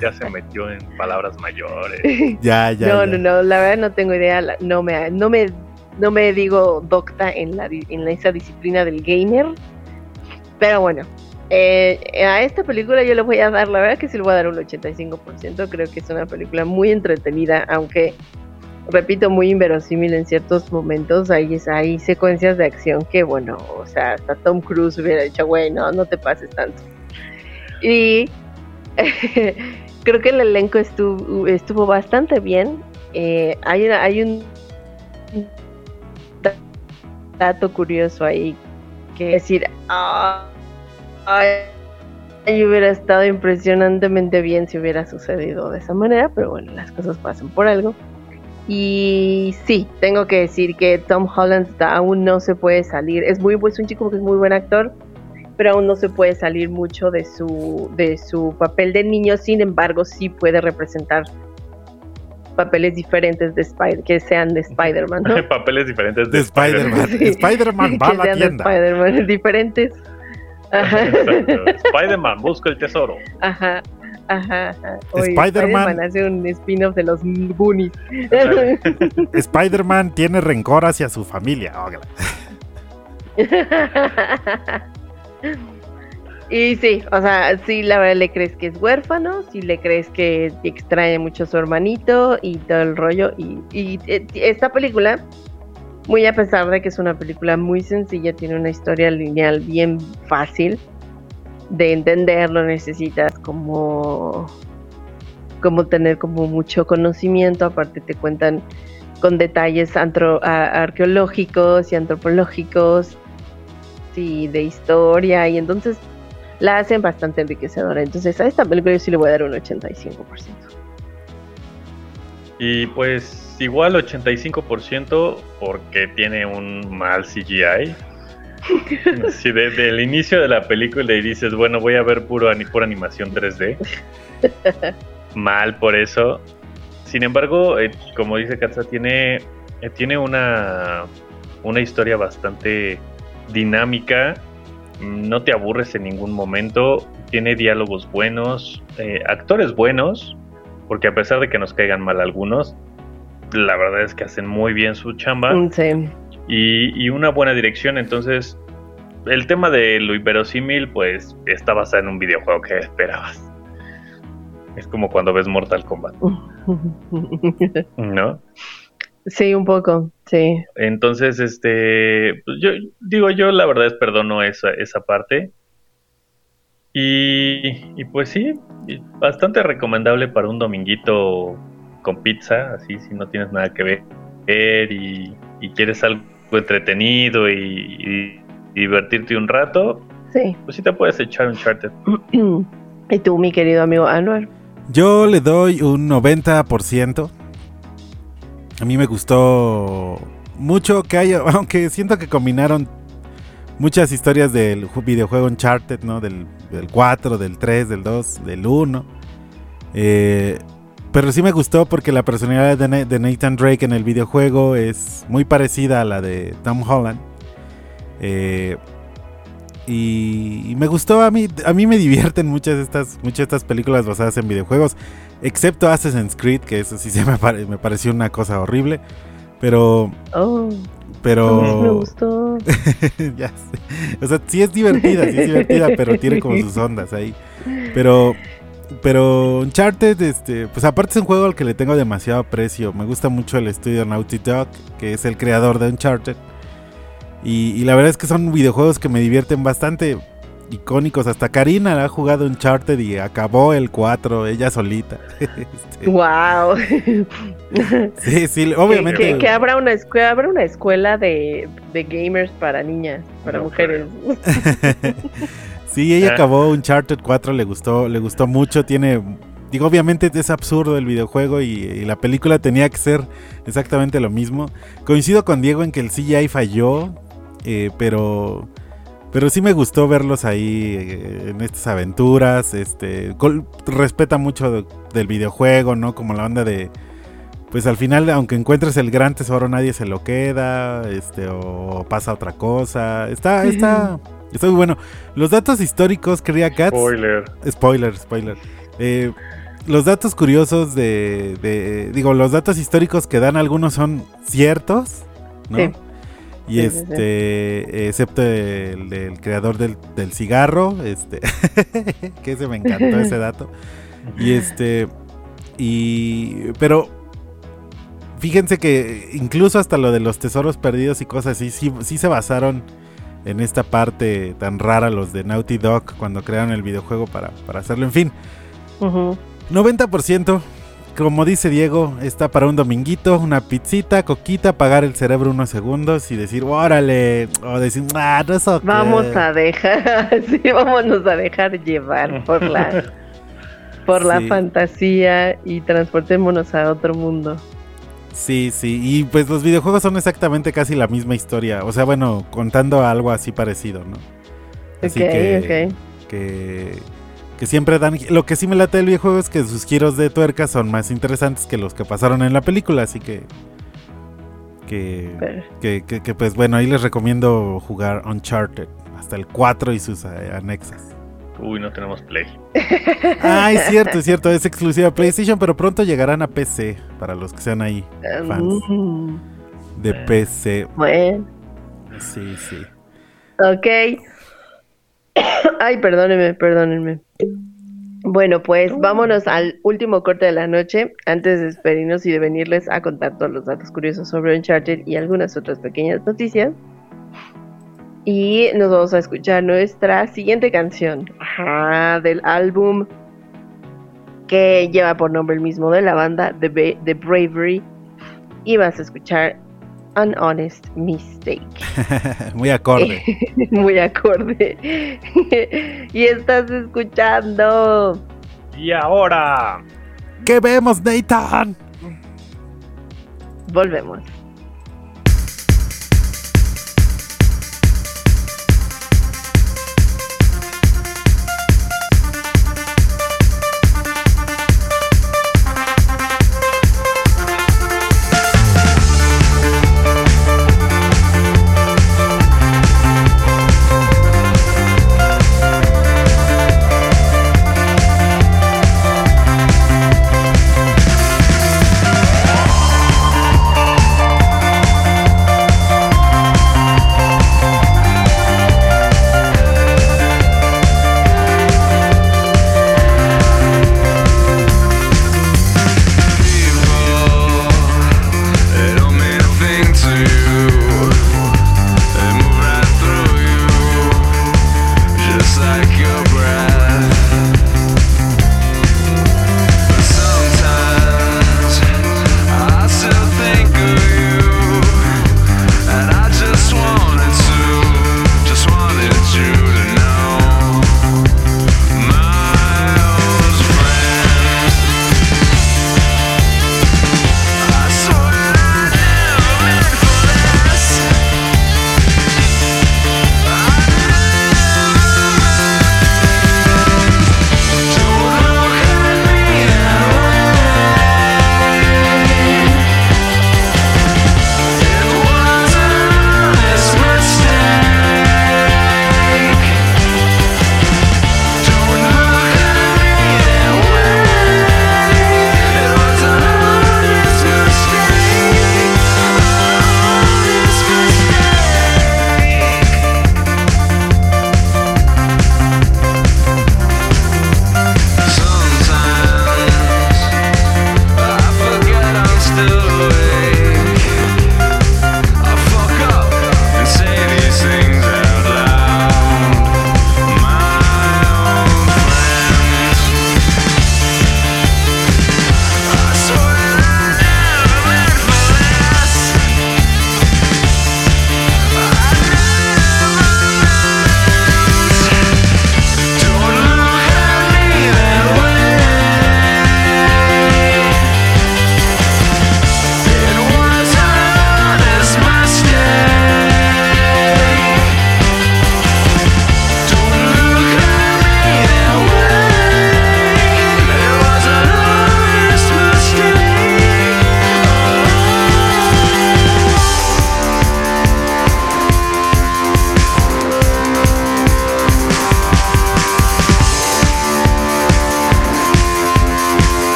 ya se metió en palabras mayores. ya, ya. no, ya. no, no, la verdad no tengo idea. No me, no me, no me digo docta en la, en esa disciplina del gamer. Pero bueno, eh, a esta película yo le voy a dar, la verdad que sí le voy a dar un 85%. Creo que es una película muy entretenida, aunque repito, muy inverosímil en ciertos momentos. Hay, hay secuencias de acción que, bueno, o sea, hasta Tom Cruise hubiera dicho, güey, no, no te pases tanto. Y creo que el elenco estuvo, estuvo bastante bien. Eh, hay, una- hay un dato curioso ahí que decir, "Ah, ay, ay, hubiera estado impresionantemente bien si hubiera sucedido de esa manera, pero bueno, las cosas pasan por algo. Y sí, tengo que decir que Tom Holland aún no se puede salir. Es muy es un chico que es muy buen actor, pero aún no se puede salir mucho de su de su papel de niño. Sin embargo, sí puede representar papeles diferentes de Spider que sean de Spider-Man, ¿no? Papeles diferentes de, De Spider-Man. Sí. Spider-Man va a que la sean de tienda. Spider-Man diferentes. Spider-Man busca el tesoro. Ajá, ajá, ajá. Spider-Man- hace un spin-off de los Goonies. Spider-Man tiene rencor hacia su familia. Y sí, o sea, sí, la verdad le crees que es huérfano, sí le crees que extraña mucho a su hermanito y todo el rollo. Y, y, eh, esta película, muy a pesar de que es una película muy sencilla, tiene una historia lineal bien fácil de entender, no necesitas como como tener como mucho conocimiento, aparte te cuentan con detalles antro- a- arqueológicos y antropológicos y de historia y entonces la hacen bastante enriquecedora. Entonces a esta película yo sí le voy a dar un 85%. Y pues igual 85% porque tiene un mal CGI. Si desde el inicio de la película y dices, bueno, voy a ver puro ani- pura animación 3D. mal por eso. Sin embargo, eh, como dice Katza, tiene, eh, tiene una, una historia bastante dinámica. No te aburres en ningún momento. Tiene diálogos buenos, eh, actores buenos, porque a pesar de que nos caigan mal algunos, la verdad es que hacen muy bien su chamba Mm, Sí. y, y una buena dirección. Entonces, el tema de lo inverosímil, pues está basado en un videojuego que esperabas. Es como cuando ves Mortal Kombat, ¿no? Sí, un poco, sí. Entonces, este, pues, yo digo, yo la verdad es perdono esa, esa parte. Y, y pues sí, bastante recomendable para un dominguito con pizza, así si no tienes nada que ver y, y quieres algo entretenido y, y divertirte un rato, Sí. pues sí te puedes echar un charter. ¿Y tú, mi querido amigo Anwar? Yo le doy un 90%. A mí me gustó mucho que haya, aunque siento que combinaron muchas historias del ju- videojuego Uncharted, ¿no? Del, del 4, del 3, del 2, del 1. Eh, pero sí me gustó porque la personalidad de, Na- de Nathan Drake en el videojuego es muy parecida a la de Tom Holland. Eh, y, y me gustó a mí, a mí me divierten muchas estas, muchas estas películas basadas en videojuegos, excepto Assassin's Creed, que eso sí se me, pare- me pareció una cosa horrible. Pero, Oh, pero. me gustó. ya sé. O sea, sí es divertida, sí es divertida, pero tiene como sus ondas ahí. Pero, pero Uncharted, este, pues aparte es un juego al que le tengo demasiado aprecio. Me gusta mucho el estudio Naughty Dog, que es el creador de Uncharted. Y, y la verdad es que son videojuegos que me divierten bastante. Icónicos, hasta Karina ha jugado Uncharted y acabó el 4 ella solita. Este, Wow. sí, sí, obviamente. Que, que habrá, una escuela, habrá una escuela de, de gamers para niñas, para No mujeres. Sí, ella Ah. acabó Uncharted 4, le gustó, le gustó mucho, tiene digo, obviamente es absurdo el videojuego y, y la película tenía que ser exactamente lo mismo. Coincido con Diego en que el CGI falló, eh, pero pero sí me gustó verlos ahí eh, en estas aventuras, este col- respeta mucho de- del videojuego, ¿no? Como la onda de pues al final, aunque encuentres el gran tesoro, nadie se lo queda, este, o pasa otra cosa. Está, está, está muy bueno. Los datos históricos, quería Cats. Spoiler. Spoiler, spoiler. Eh, los datos curiosos de, de- Digo, los datos históricos que dan algunos son ciertos, ¿no? Sí. Y Sí, sí, sí. este, excepto el creador del, del cigarro, este, que ese me encantó ese dato. Y este, y, pero fíjense que incluso hasta lo de los tesoros perdidos y cosas así, sí, sí se basaron en esta parte tan rara los de Naughty Dog cuando crearon el videojuego para, para hacerlo. En fin, Ujú. 90%, como dice Diego, está para un dominguito, una pizzita, coquita, apagar el cerebro unos segundos y decir, órale, o decir, ah, no es ok". Vamos a dejar, sí, vámonos a dejar llevar por la, por la Sí. fantasía y transportémonos a otro mundo. Sí, sí, y pues los videojuegos son exactamente casi la misma historia, o sea, bueno, contando algo así parecido, ¿no? Así ok, que, ok. que, que siempre dan... Lo que sí me late del videojuego es que sus giros de tuerca son más interesantes que los que pasaron en la película, así que... Que, Pero- que, que- que, pues bueno, ahí les recomiendo jugar Uncharted, hasta el 4 y sus anexas. Uy, no tenemos play. Ah, es cierto, es cierto, es exclusiva PlayStation, pero pronto llegarán a PC, para los que sean ahí fans Mm, de PC. bueno, Sí, sí. ok. Ay, perdónenme, perdónenme. Bueno, pues vámonos al último corte de la noche, antes de despedirnos y de venirles a contar todos los datos curiosos sobre Uncharted y algunas otras pequeñas noticias. Y nos vamos a escuchar nuestra siguiente canción ajá, del álbum que lleva por nombre el mismo de la banda, The, The Bravery. Y vas a escuchar An Honest Mistake. Muy acorde. Muy acorde. y estás escuchando. Y ahora, ¿Qué vemos, Nathan? Volvemos.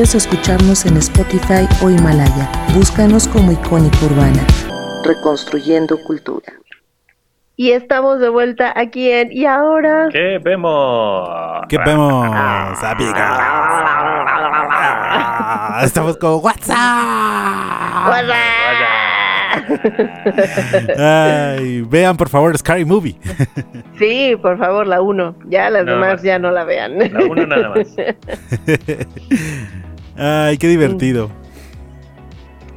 Olvides escucharnos en Spotify o Himalaya. Búscanos como Icónica Urbana. Reconstruyendo cultura. Y estamos de vuelta aquí en Y ahora. ¿Qué vemos? ¿Qué vemos, amigas? Ah, Estamos con WhatsApp. Ay, vean por favor Scary Movie. Sí, por favor, la uno. Ya las Nada demás más. ya no la vean. La uno nada más. Ay, qué divertido.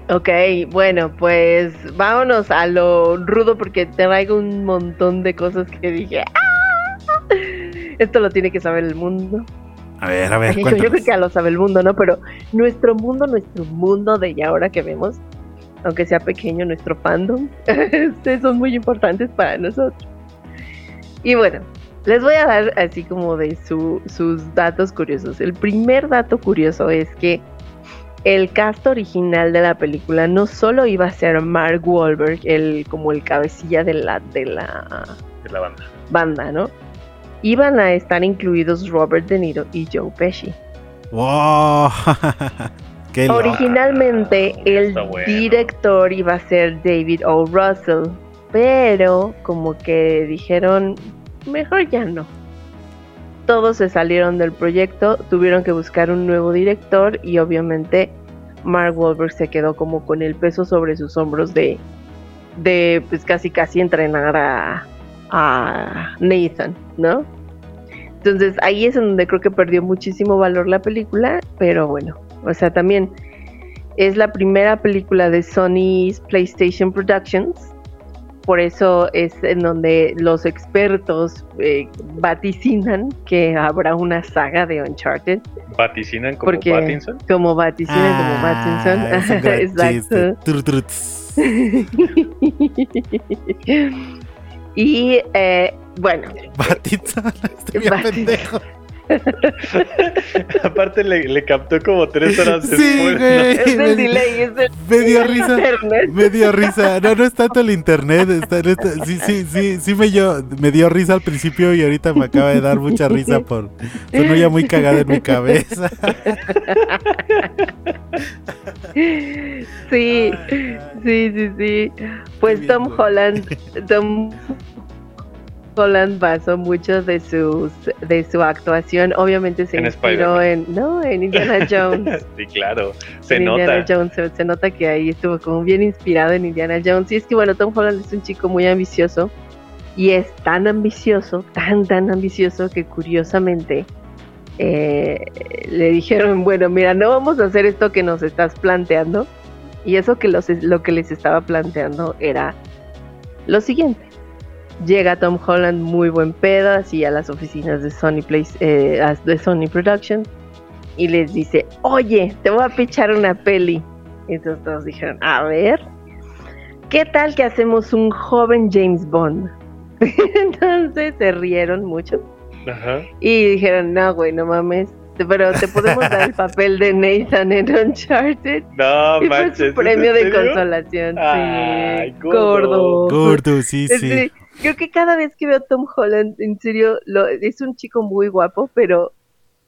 Ok, bueno, pues vámonos a lo rudo porque traigo un montón de cosas que dije. "Ah, Esto lo tiene que saber el mundo. A ver, a ver, Yo, yo creo que ya lo sabe el mundo, ¿no? Pero nuestro mundo, nuestro mundo de ya ahora que vemos, aunque sea pequeño, nuestro fandom, son muy importantes para nosotros. Y bueno, les voy a dar así como de su- sus datos curiosos. El primer dato curioso es que el cast original de la película no solo iba a ser Mark Wahlberg, el, como el cabecilla de la, de la De la banda. banda, ¿no? Iban a estar incluidos Robert De Niro y Joe Pesci. Wow. qué. Originalmente el bueno. director iba a ser David O. Russell, pero como que dijeron, mejor ya no. Todos se salieron del proyecto, tuvieron que buscar un nuevo director y obviamente Mark Wahlberg se quedó como con el peso sobre sus hombros de, de pues casi casi entrenar a, a Nathan, ¿no? Entonces ahí es en donde creo que perdió muchísimo valor la película, pero bueno, o sea, también es la primera película de Sony's PlayStation Productions. Por eso es en donde los expertos eh, vaticinan que habrá una saga de Uncharted, Vaticinan como Porque- Pattinson. como vaticinan como Ah, es un Pattinson. Exacto. y eh, bueno, Pattinson, estoy bien Pattinson. pendejo. Aparte le, le captó como tres horas Sí, después. es el delay, es el Me dio risa. internet. Me dio risa. No, no es tanto el internet. está- está- sí, sí, sí, sí me, yo, me dio risa al principio y ahorita me acaba de dar mucha risa por. Sonó ya muy cagada en mi cabeza. Sí, sí, sí, sí. Pues Tom. Holland, Tom Holland basó mucho de sus de su actuación. Obviamente se En inspiró en no en Indiana Jones. Sí, claro. Se en Indiana nota. Jones se, se nota que ahí estuvo como bien inspirado en Indiana Jones. Y es que bueno, Tom Holland es un chico muy ambicioso y es tan ambicioso, tan tan ambicioso que curiosamente eh, le dijeron, bueno, mira, no vamos a hacer esto que nos estás planteando. Y eso que los, lo que les estaba planteando era lo siguiente. Llega Tom Holland muy buen pedo, así a las oficinas de Sony, Place, eh, de Sony Productions y les dice, oye, te voy a pichar una peli. Y entonces todos dijeron, a ver, ¿qué tal que hacemos un joven James Bond? entonces se rieron mucho Ajá. y dijeron, no, güey, no mames, pero te podemos dar el papel de Nathan en Uncharted. No, y fue manches. su ¿es premio de consolación. Ay, sí, gordo. gordo. Gordo, sí, sí. Creo que cada vez que veo a Tom Holland, en serio, lo, es un chico muy guapo, pero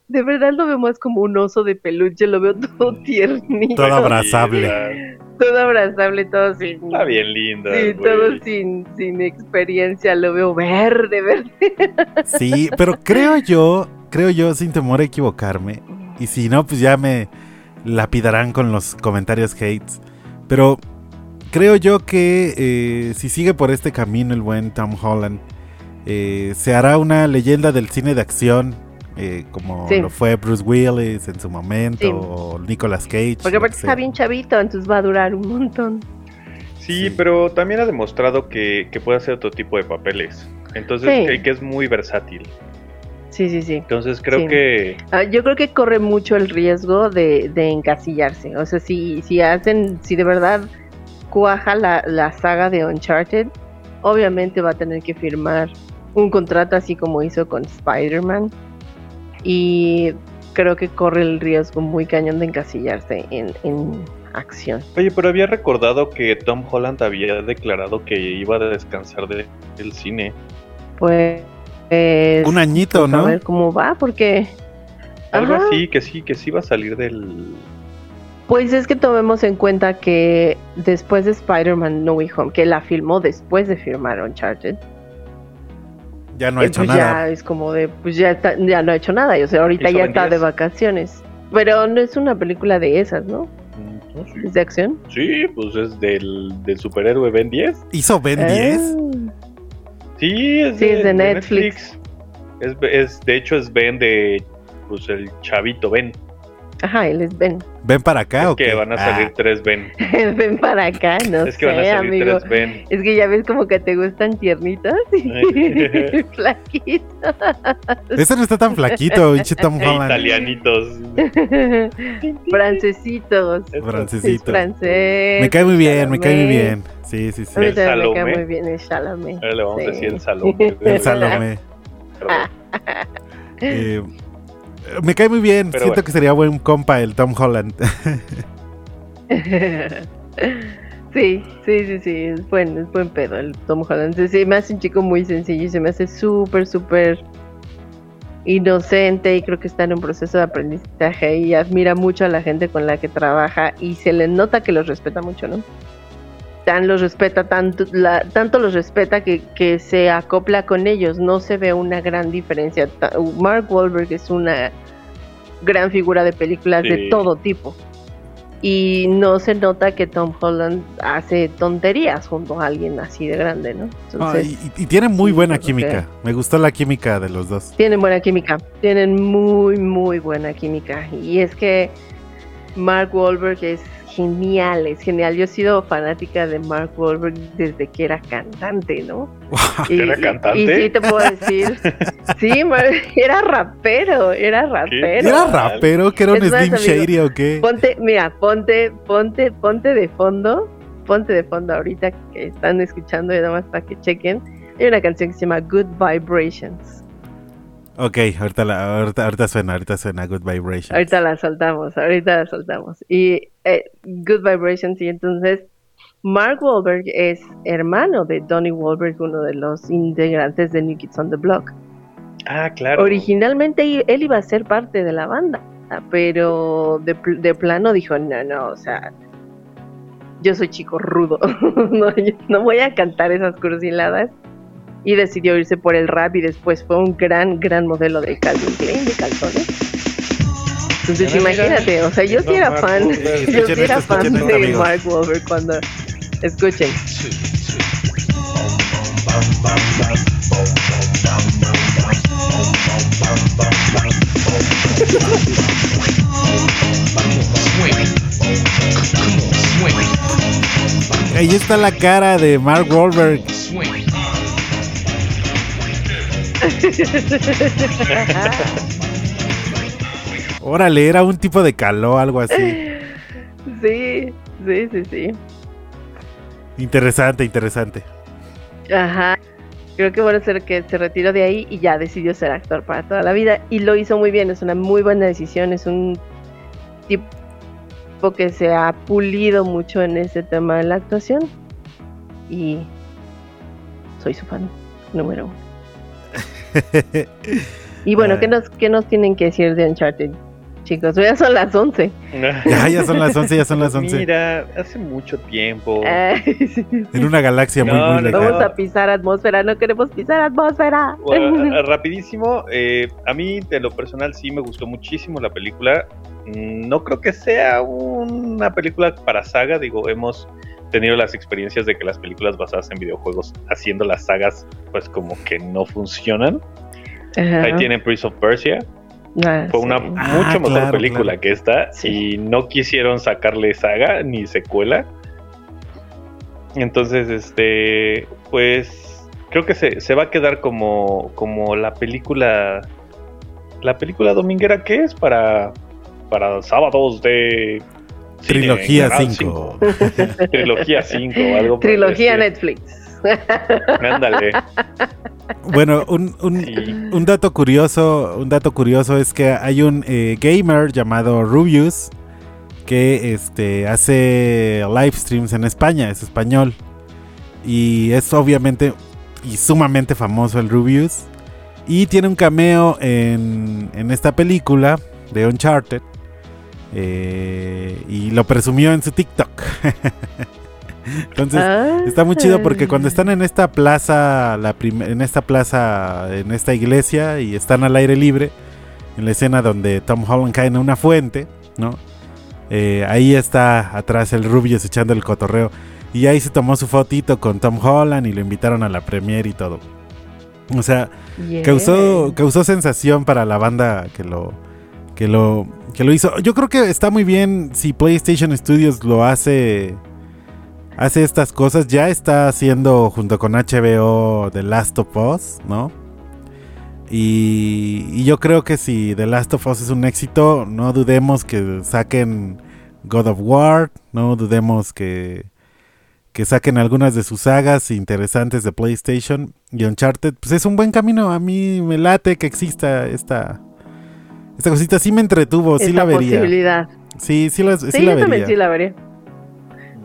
de verdad lo veo más como un oso de peluche, lo veo todo tiernito, Todo abrazable. Todo abrazable, todo sin... está bien lindo. Sí, todo sin, sin experiencia, lo veo verde, verde. Sí, pero creo yo, creo yo, sin temor a equivocarme, y si no, pues ya me lapidarán con los comentarios hates, pero creo yo que eh, si sigue por este camino el buen Tom Holland, eh, se hará una leyenda del cine de acción, eh, como Sí. lo fue Bruce Willis en su momento, Sí. o Nicolas Cage. Porque aparte está bien chavito, entonces va a durar un montón. Sí, Sí. pero también ha demostrado que, que puede hacer otro tipo de papeles. Entonces, Sí. que, que es muy versátil. Sí, sí, sí. Entonces, creo Sí. que. Ah, yo creo que corre mucho el riesgo de, de encasillarse. O sea, si, si hacen, si de verdad cuaja la, la saga de Uncharted, obviamente va a tener que firmar un contrato así como hizo con Spider-Man. Y creo que corre el riesgo muy cañón de encasillarse en, en acción. Oye, pero había recordado que Tom Holland había declarado que iba a descansar de- del cine. Pues. Un añito, pues, ¿no? A ver cómo va, porque. Algo Ajá. así, que sí, que sí va a salir del... Pues es que tomemos en cuenta que después de Spider-Man No Way Home, que la filmó después de firmar Uncharted, Ya no ha eh, hecho pues nada. ya es como de, pues ya, está- ya no ha hecho nada, y, o sea, ahorita Hizo ya está de 10. vacaciones. Pero no es una película de esas, ¿no? Mm, no, sí. Es de acción. Sí, pues es del, del superhéroe Ben 10. ¿Hizo Ben 10? Ah. Sí, es, Sí, de, es de de Netflix. Es, es, de hecho, es Ben de. Pues el chavito Ben. Ajá, él es Ben. ¿Ven para acá es o que qué? van a salir Ah, tres Ben. Ven para acá, no es que van a sé, salir amigo. tres Ben. Es que ya ves como que te gustan tiernitas y flaquitas. Ese no está tan flaquito, pinche Tom E Holland. italianitos. Francesitos. Eso. Es Francesito. francés. Me cae muy bien, me cae muy bien. Sí, sí, sí. El también me cae Salomé. muy bien el Chalamet. Ahora le vamos Sí. a decir el Salomé. El Salomé. Ah. Eh, me cae muy bien. Pero Siento bueno. que sería buen compa el Tom Holland. Sí, sí, sí, sí, es buen, es buen pedo el Tom Holland. Sí, sí, me hace un chico muy sencillo y se me hace súper, súper inocente y creo que está en un proceso de aprendizaje y admira mucho a la gente con la que trabaja y se le nota que los respeta mucho, ¿no? Tan los respeta, tanto, la- tanto los respeta que, que se acopla con ellos, no se ve una gran diferencia. Mark Wahlberg es una gran figura de películas de todo tipo y no se nota que Tom Holland hace tonterías junto a alguien así de grande, ¿no? Ah, Entonces, y, y tiene muy sí, buena química. Me gustó la química de los dos. tienen buena química, tienen muy, muy buena química. Y es que Mark Wahlberg es genial, es genial. Yo he sido fanática de Mark Wahlberg desde que era cantante, ¿no? Y, ¿Era cantante? Y, sí te puedo decir, sí, era rapero, era rapero. ¿Era rapero? ¿Que era un Es más, Slim amigo, Shady o qué? Ponte, mira, ponte, ponte, ponte de fondo, ponte de fondo ahorita que están escuchando y nada más para que chequen. Hay una canción que se llama Good Vibrations. Ok, ahorita, la- ahorita, ahorita suena, ahorita suena Good Vibration. Ahorita la soltamos, ahorita la soltamos. Y eh, Good Vibrations, y entonces Mark Wahlberg es hermano de Donnie Wahlberg, uno de los integrantes de New Kids on the Block. Ah, claro. Originalmente él iba a ser parte de la banda, pero de, de plano dijo, no, no, o sea, yo soy chico rudo, no, no voy a cantar esas cursiladas. Y decidió irse por el rap y después fue un gran, gran modelo de Calvin Klein, de calzones. Entonces Mira, mira. imagínate, o sea, yo sí No, era Mark fan, yo sí era esto, fan esto, de amigos. Mark Wahlberg cuando... Escuchen. Ahí está la cara de Mark Wahlberg. Órale, era un tipo de caló, algo así. Sí, sí, sí, sí. Interesante, interesante. Ajá. Creo que bueno ser que se retiró de ahí y ya decidió ser actor para toda la vida y lo hizo muy bien, es una muy buena decisión, es un tipo que se ha pulido mucho en ese tema de la actuación y soy su fan número uno. Y bueno, Ah. ¿qué nos, ¿qué nos tienen que decir de Uncharted? Chicos, ya son las 11. Ya, ya son las 11, ya son las 11. Mira, hace mucho tiempo. Ay, sí. En una galaxia muy, No, muy no, lejana. Vamos a pisar atmósfera, no queremos pisar atmósfera. Bueno, rapidísimo, eh, a mí de lo personal sí me gustó muchísimo la película. Mm, No creo que sea una película para saga, digo, hemos tenido las experiencias de que las películas basadas en videojuegos haciendo las sagas pues como que no funcionan. Ajá. Ahí tienen Prince of Persia, Ah, fue sí. una Ah, mucho mejor claro, película claro. que esta Sí. y no quisieron sacarle saga ni secuela. Entonces, este, pues creo que se, se va a quedar como, como la película, la película dominguera que es para, para sábados de cine, Trilogía Canal 5. 5. Trilogía 5 o algo. Trilogía. Netflix. Ándale. Bueno, un, un, Sí. un dato curioso, un dato curioso es que hay un eh, gamer llamado Rubius que este hace live streams en España, es español. Y es obviamente y sumamente famoso el Rubius. Y tiene un cameo en, en esta película de Uncharted. Eh, y lo presumió en su TikTok. Entonces, Ah. Está muy chido porque cuando están en esta plaza, la en esta plaza, en esta iglesia y están al aire libre, en la escena donde Tom Holland cae en una fuente, ¿no? Eh, ahí está atrás el Rubius echando el cotorreo y ahí se tomó su fotito con Tom Holland y lo invitaron a la premiere y todo. O sea, Yeah. causó, causó sensación para la banda que lo, que lo que lo hizo. Yo creo que está muy bien si PlayStation Studios lo hace hace estas cosas. Ya está haciendo junto con HBO The Last of Us, ¿no? Y, y yo creo que si The Last of Us es un éxito, no dudemos que saquen God of War, no dudemos que, que saquen algunas de sus sagas interesantes de PlayStation y Uncharted. Pues es un buen camino, a mí me late que exista esta, esta cosita. Sí me entretuvo, sí la vería. posibilidad. Sí, sí la, sí Sí, la yo también sí la vería.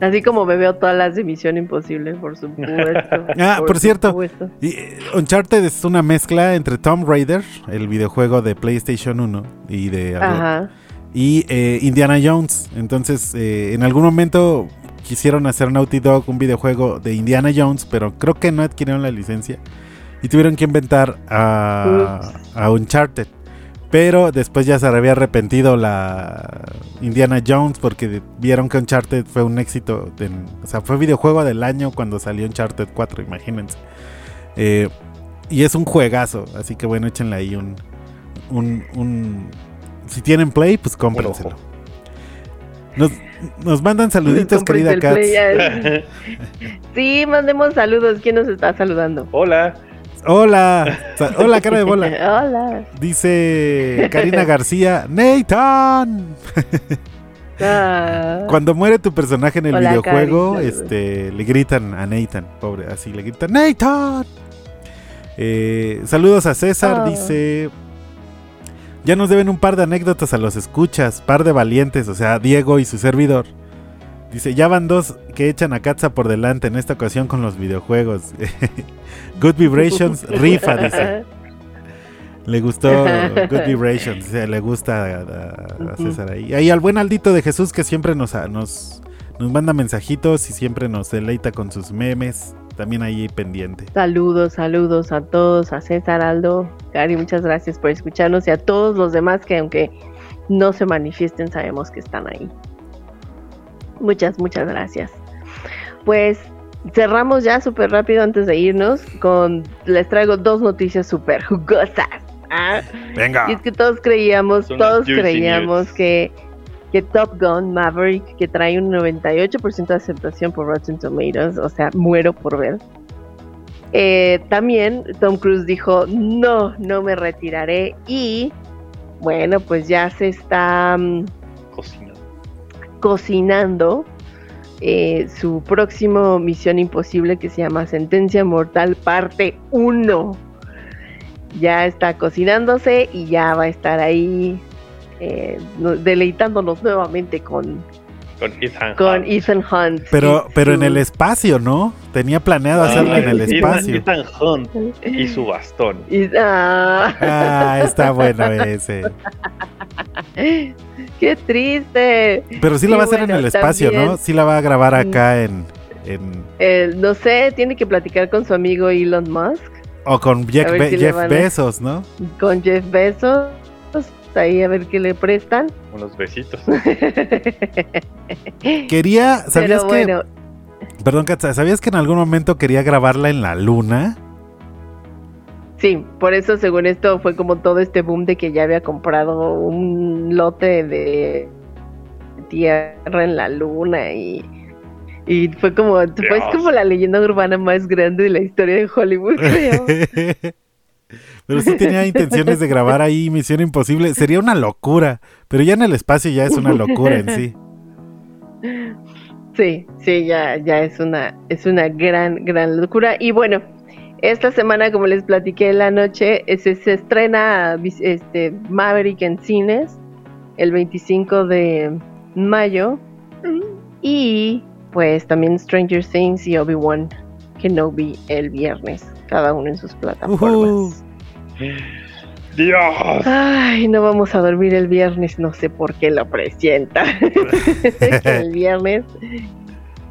Así como me veo todas las de Misión Imposible, por supuesto. Ah, por cierto. supuesto. Y, eh, Uncharted es una mezcla entre Tomb Raider, el videojuego de PlayStation 1 y de Ajá. y eh, Indiana Jones. Entonces, eh, en algún momento quisieron hacer Naughty Dog un videojuego de Indiana Jones, pero creo que no adquirieron la licencia y tuvieron que inventar a, a Uncharted. Pero después ya se había arrepentido la Indiana Jones porque vieron que Uncharted fue un éxito. de- o sea, fue videojuego del año cuando salió Uncharted 4, imagínense. Eh, y es un juegazo, así que bueno, échenle ahí un, un, un- Si tienen Play, pues cómprenselo. Nos, nos mandan saluditos, querida Katz. Sí, mandemos saludos. ¿Quién nos está saludando? Hola. Hola, hola, cara de bola. Hola. Dice Karina García, Nathan. Ah. Cuando muere tu personaje en el Hola, videojuego, este, le gritan a Nathan, pobre, así le gritan, Nathan. Eh, saludos a César, Ah. dice, ya nos deben un par de anécdotas a los escuchas, par de valientes, o sea, Diego y su servidor. Dice, ya van dos que echan a Katza por delante en esta ocasión con los videojuegos. Good Vibrations, rifa, dice. Le gustó Good Vibrations, sea, le gusta a. César ahí. Ahí al buen Aldito de Jesús que siempre nos, nos, nos manda mensajitos y siempre nos deleita con sus memes. También ahí pendiente. Saludos, saludos a todos, a César, Aldo, Cari, muchas gracias por escucharnos y a todos los demás que aunque no se manifiesten sabemos que están ahí. Muchas, muchas gracias. Pues cerramos ya súper rápido antes de irnos con, les traigo dos noticias súper jugosas. Ah, Venga. Y es que todos creíamos, Son todos creíamos news. que, que Top Gun Maverick, que trae un 98% de aceptación por Rotten Tomatoes, o sea, muero por ver. Eh, también Tom Cruise dijo, no, no me retiraré. Y bueno, pues ya se está mm. Cocinando eh, su próximo Misión Imposible que se llama Sentencia Mortal Parte 1. Ya está cocinándose y ya va a estar ahí eh, no- deleitándonos nuevamente con, Con Ethan con Hunt. Ethan Hunt. Pero, pero en el espacio, ¿no? Tenía planeado hacerla en el espacio. Ethan Hunt y su bastón. y- ah, Ah, está bueno ese. ¡Qué triste! Pero sí la va a hacer en el espacio, ¿no? Sí la va a grabar acá en, en Eh, no sé, tiene que platicar con su amigo Elon Musk, o con Jeff, Be- si Jeff a- Bezos, ¿no? con Jeff Bezos, ahí a ver qué le prestan. Unos besitos. Quería, ¿sabías Pero que Perdón, Katza, ¿sabías que en algún momento quería grabarla en la luna? Sí, por eso según esto fue como todo este boom de que ya había comprado un lote de tierra en la luna y, y fue como fue Dios. como la leyenda urbana más grande de la historia de Hollywood, creo. pero sí tenía intenciones de grabar ahí Misión Imposible. Sería una locura, pero ya en el espacio ya es una locura en sí. Sí, sí, ya, ya es una, es una gran, gran locura. Y bueno, esta semana, como les platiqué en la noche, se, se estrena este Maverick en cines el 25 de mayo. Y pues también Stranger Things y Obi-Wan Kenobi el viernes, cada uno en sus plataformas. Dios. Ay, no vamos a dormir el viernes, no sé por qué lo presienta. El viernes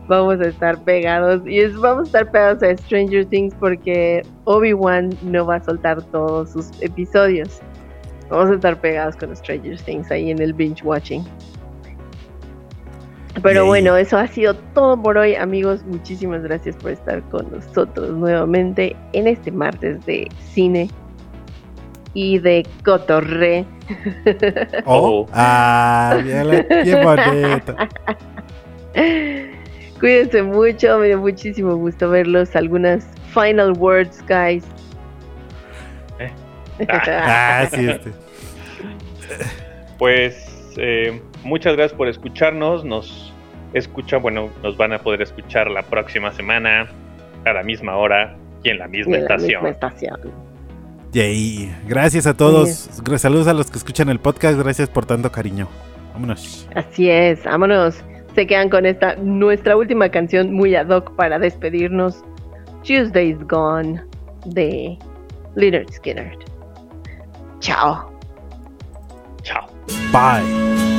vamos a estar pegados y es, vamos a estar pegados a Stranger Things porque Obi-Wan no va a soltar todos sus episodios. Vamos a estar pegados con Stranger Things ahí en el binge watching. Pero bueno, eso ha sido todo por hoy, amigos. Muchísimas gracias por estar con nosotros nuevamente en este martes de cine y de cotorre. Oh. Oh. Ah, qué bonito. Cuídense mucho, me dio muchísimo gusto verlos. Algunas final words, guys. Eh. Ah, sí, este. Pues eh, muchas gracias por escucharnos. Nos escuchan, bueno, nos van a poder escuchar la próxima semana a la misma hora y en la misma en la estación. misma estación. Yay. Gracias a todos. Saludos a los que escuchan el podcast. Gracias por tanto cariño. Vámonos. Así es, vámonos. Se quedan con esta, nuestra última canción muy ad hoc para despedirnos. Tuesday's Gone de Leonard Skinner. Chao. Chao. Bye.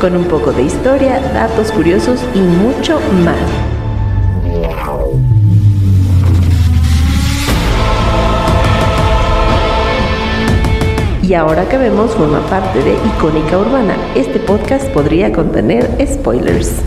con un poco de historia, datos curiosos y mucho más. Y ahora que vemos forma parte de Icónica Urbana, este podcast podría contener spoilers.